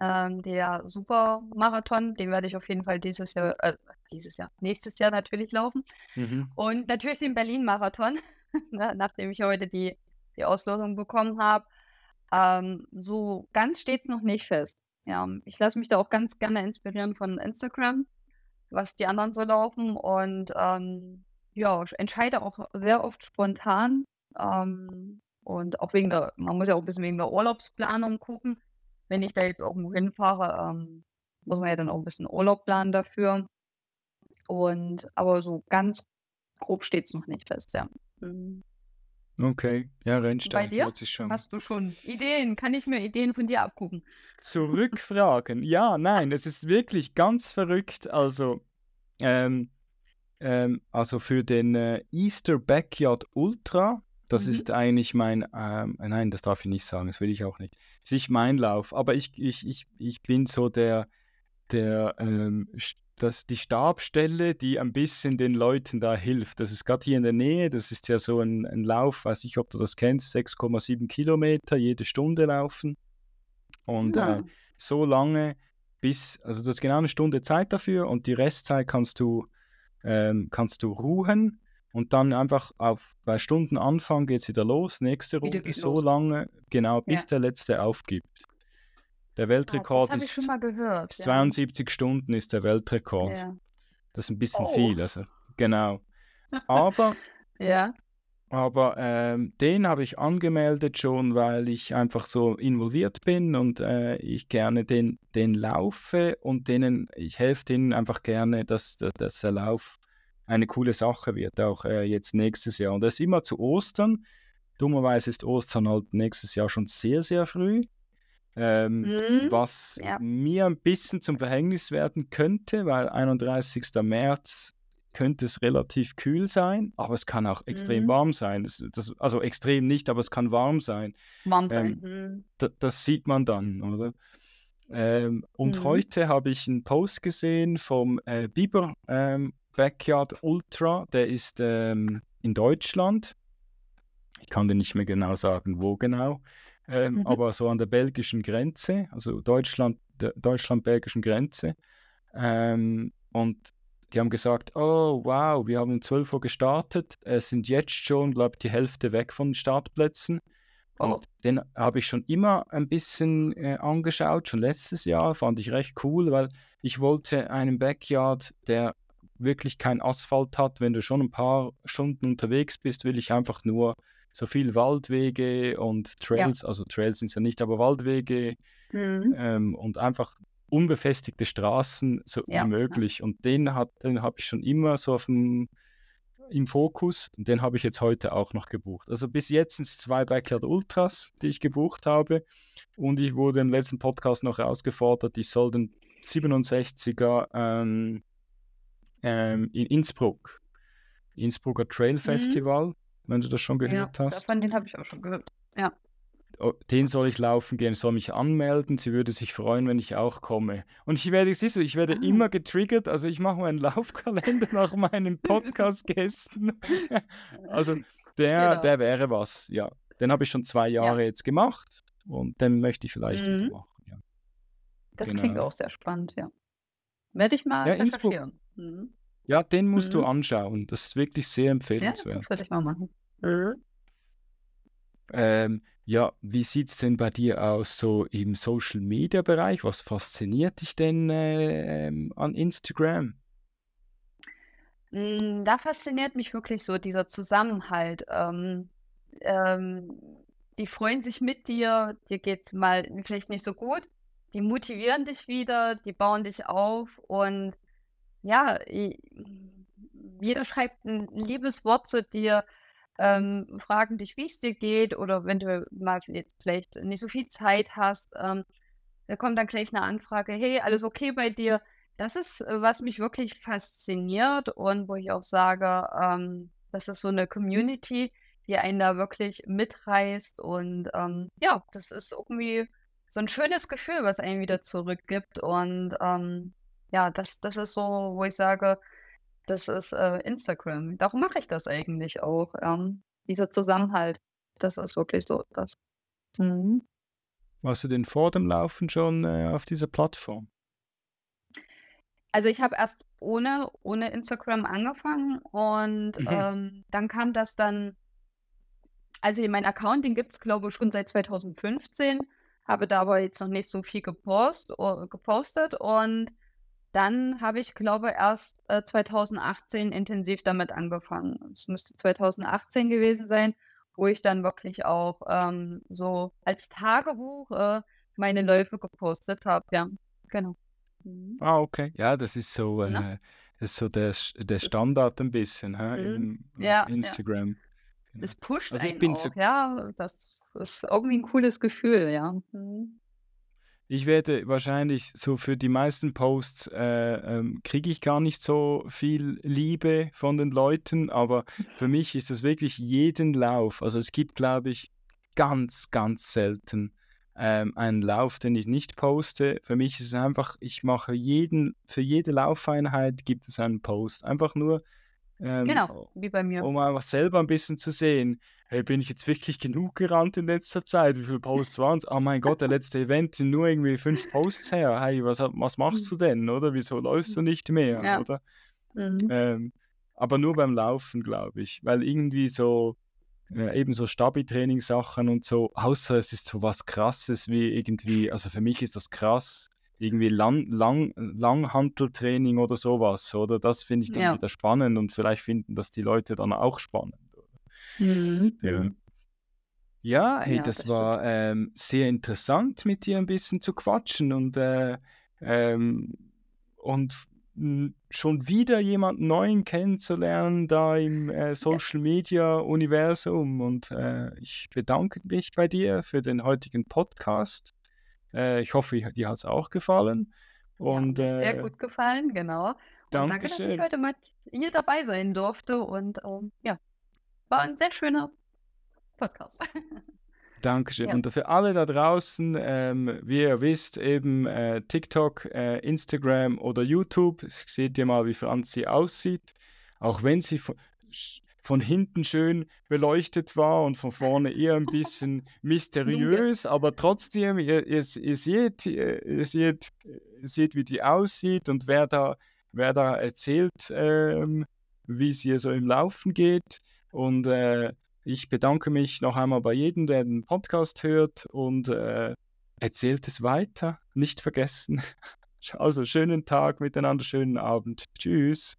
Speaker 2: Ähm, der Supermarathon, den werde ich auf jeden Fall dieses Jahr, äh, dieses Jahr, nächstes Jahr natürlich laufen.
Speaker 1: Mhm.
Speaker 2: Und natürlich den Berlin-Marathon, ne, nachdem ich heute die, die Auslosung bekommen habe. Ähm, so ganz steht es noch nicht fest. Ja, ich lasse mich da auch ganz gerne inspirieren von Instagram, was die anderen so laufen. Und ähm, ja, ich entscheide auch sehr oft spontan. Ähm, und auch wegen der, man muss ja auch ein bisschen wegen der Urlaubsplanung gucken. Wenn ich da jetzt irgendwo hinfahre, ähm, muss man ja dann auch ein bisschen Urlaub planen dafür. Und aber so ganz grob steht es noch nicht fest, ja. Mhm.
Speaker 1: Okay, ja,
Speaker 2: Bei
Speaker 1: Rennsteig
Speaker 2: dir?
Speaker 1: schon.
Speaker 2: Hast du schon Ideen? Kann ich mir Ideen von dir abgucken?
Speaker 1: Zurückfragen. Ja, nein, es ist wirklich ganz verrückt. Also, ähm, ähm, also für den äh, Easter Backyard Ultra, das
Speaker 2: Mhm.
Speaker 1: ist eigentlich mein, ähm, äh, nein, das darf ich nicht sagen, das will ich auch nicht. Das ist nicht mein Lauf, aber ich, ich, ich, ich bin so der, der, ähm, st- das, die Stabstelle, die ein bisschen den Leuten da hilft. Das ist gerade hier in der Nähe, das ist ja so ein, ein Lauf, weiß nicht, ob du das kennst, 6,7 Kilometer jede Stunde laufen. Und äh,
Speaker 2: Ja.
Speaker 1: so lange bis, also du hast genau eine Stunde Zeit dafür und die Restzeit kannst du, ähm, kannst du ruhen und dann einfach auf bei Stundenanfang geht es wieder los, nächste Runde, so
Speaker 2: los.
Speaker 1: lange, genau, bis
Speaker 2: Ja.
Speaker 1: der letzte aufgibt. Der
Speaker 2: Ah,
Speaker 1: Weltrekord
Speaker 2: schon
Speaker 1: ist
Speaker 2: gehört. Ja.
Speaker 1: 72 Stunden ist der Weltrekord.
Speaker 2: Ja.
Speaker 1: Das ist ein bisschen
Speaker 2: Oh.
Speaker 1: viel, also genau. Aber
Speaker 2: Ja.
Speaker 1: aber ähm, den habe ich angemeldet schon, weil ich einfach so involviert bin und äh, ich gerne den, den laufe und denen, ich helfe denen einfach gerne, dass, dass, dass der Lauf eine coole Sache wird, auch äh, jetzt nächstes Jahr. Und das ist immer zu Ostern. Dummerweise ist Ostern halt nächstes Jahr schon sehr, sehr früh. Ähm, mhm. Was ja. mir ein bisschen zum Verhängnis werden könnte, weil 31. März könnte es relativ kühl sein, aber es kann auch extrem mhm. warm sein. Das, das, also extrem nicht, aber es kann warm sein.
Speaker 2: Warm sein. Ähm,
Speaker 1: das sieht man dann, oder? Ähm, und mhm. heute habe ich einen Post gesehen vom äh, Biber ähm, Backyard Ultra, der ist ähm, in Deutschland. Ich kann dir nicht mehr genau sagen, wo genau, ähm, mhm. aber so an der belgischen Grenze, also Deutschland, Deutschland-belgischen Grenze. Ähm, und die haben gesagt, oh wow, wir haben um 12 Uhr gestartet, es sind jetzt schon, glaube ich, die Hälfte weg von den Startplätzen. Und oh. den habe ich schon immer ein bisschen äh, angeschaut, schon letztes Jahr, fand ich recht cool, weil ich wollte einen Backyard, der wirklich kein Asphalt hat. Wenn du schon ein paar Stunden unterwegs bist, will ich einfach nur so viel Waldwege und Trails, ja. also Trails sind es ja nicht, aber Waldwege mhm. ähm, und einfach unbefestigte Straßen so ja. wie möglich. Und den, den habe ich schon immer so auf dem, im Fokus und den habe ich jetzt heute auch noch gebucht. Also bis jetzt sind es zwei Backyard Ultras, die ich gebucht habe. Und ich wurde im letzten Podcast noch herausgefordert, ich soll den 67er ähm, ähm, in Innsbruck, Innsbrucker Trail mhm. Festival, mhm. Wenn du das schon gehört
Speaker 2: ja,
Speaker 1: hast.
Speaker 2: Davon den habe ich auch schon gehört. Ja.
Speaker 1: Oh, den soll ich laufen gehen, soll mich anmelden. Sie würde sich freuen, wenn ich auch komme. Und ich werde, siehst du, ich werde ah. immer getriggert. Also ich mache meinen Laufkalender nach meinen Podcast-Gästen. also der, genau. der wäre was, ja. Den habe ich schon zwei Jahre ja. jetzt gemacht und den möchte ich vielleicht mhm. machen. Ja.
Speaker 2: Das genau. klingt auch sehr spannend, ja. Werde ich mal
Speaker 1: ja, recherchieren. Mhm. Ja, den musst mhm. du anschauen. Das ist wirklich sehr empfehlenswert.
Speaker 2: Ja, das würde ich mal machen. Mhm.
Speaker 1: Ähm, ja, wie sieht es denn bei dir aus, so im Social Media Bereich? Was fasziniert dich denn äh, an Instagram?
Speaker 2: Hm, da fasziniert mich wirklich so dieser Zusammenhalt. Ähm, ähm, die freuen sich mit dir, dir geht es mal vielleicht nicht so gut, die motivieren dich wieder, die bauen dich auf und ja, jeder schreibt ein liebes Wort zu dir ähm, fragen dich, wie es dir geht oder wenn du mal jetzt vielleicht nicht so viel Zeit hast, ähm, da kommt dann gleich eine Anfrage, hey, alles okay bei dir? Das ist, äh, was mich wirklich fasziniert und wo ich auch sage, ähm, das ist so eine Community, die einen da wirklich mitreißt und ähm, ja, das ist irgendwie so ein schönes Gefühl, was einen wieder zurückgibt und ähm, ja, das, das ist so, wo ich sage, das ist äh, Instagram. Darum mache ich das eigentlich auch. Ähm, dieser Zusammenhalt, das ist wirklich so das. Mhm.
Speaker 1: Warst du denn vor dem Laufen schon äh, auf dieser Plattform?
Speaker 2: Also ich habe erst ohne, ohne Instagram angefangen und mhm. ähm, dann kam das dann, also mein Account, den gibt es glaube ich schon seit 2015, habe da aber jetzt noch nicht so viel gepost, gepostet und dann habe ich, glaube erst äh, 2018 intensiv damit angefangen. Es müsste 2018 gewesen sein, wo ich dann wirklich auch ähm, so als Tagebuch äh, meine Läufe gepostet habe. Ja, genau.
Speaker 1: Mhm. Ah, okay. Ja, das ist so, äh, das ist so der, der Standard ein bisschen hä, mhm. in
Speaker 2: ja,
Speaker 1: Instagram. Ja.
Speaker 2: Genau. Es pusht also ich bin auch, so ja. Das ist irgendwie ein cooles Gefühl, ja. Mhm.
Speaker 1: Ich werde wahrscheinlich so für die meisten Posts äh, ähm, kriege ich gar nicht so viel Liebe von den Leuten, aber für mich ist das wirklich jeden Lauf. Also es gibt, glaube ich, ganz, ganz selten ähm, einen Lauf, den ich nicht poste. Für mich ist es einfach, ich mache jeden, für jede Laufeinheit gibt es einen Post. Einfach nur,
Speaker 2: ähm, genau, wie bei mir.
Speaker 1: Um einfach selber ein bisschen zu sehen, hey, bin ich jetzt wirklich genug gerannt in letzter Zeit? Wie viele Posts waren es? Oh mein Gott, der letzte Event sind nur irgendwie fünf Posts her. Hey, was, was machst du denn, oder? Wieso läufst du nicht mehr, ja. oder? Mhm. Ähm, aber nur beim Laufen, glaube ich, weil irgendwie so, äh, eben so Stabi-Training-Sachen und so, außer es ist so was Krasses wie irgendwie, also für mich ist das krass, irgendwie Lang, Lang, Langhanteltraining oder sowas, oder? Das finde ich dann ja. wieder spannend und vielleicht finden das die Leute dann auch spannend. Mhm. Ja. Ja, hey, ja, das, das war ähm, sehr interessant, mit dir ein bisschen zu quatschen und, äh, ähm, und schon wieder jemanden neuen kennenzulernen da im äh, Social Media Universum. Und äh, ich bedanke mich bei dir für den heutigen Podcast. Äh, ich hoffe, dir hat es auch gefallen. Und,
Speaker 2: ja, sehr äh, gut gefallen, genau. Und danke, dass ich heute mal hier dabei sein durfte. Und ähm, ja, war ein sehr schöner Podcast.
Speaker 1: Dankeschön. Ja. Und für alle da draußen, ähm, wie ihr wisst, eben äh, TikTok, äh, Instagram oder YouTube, seht ihr mal, wie Franzi aussieht. Auch wenn sie von, von hinten schön beleuchtet war und von vorne eher ein bisschen mysteriös, aber trotzdem, ihr, ihr, ihr, seht, ihr, seht, ihr seht, wie die aussieht und wer da, wer da erzählt, ähm, wie es ihr so im Laufen geht. Und äh, ich bedanke mich noch einmal bei jedem, der den Podcast hört und äh, erzählt es weiter. Nicht vergessen. Also schönen Tag miteinander, schönen Abend. Tschüss.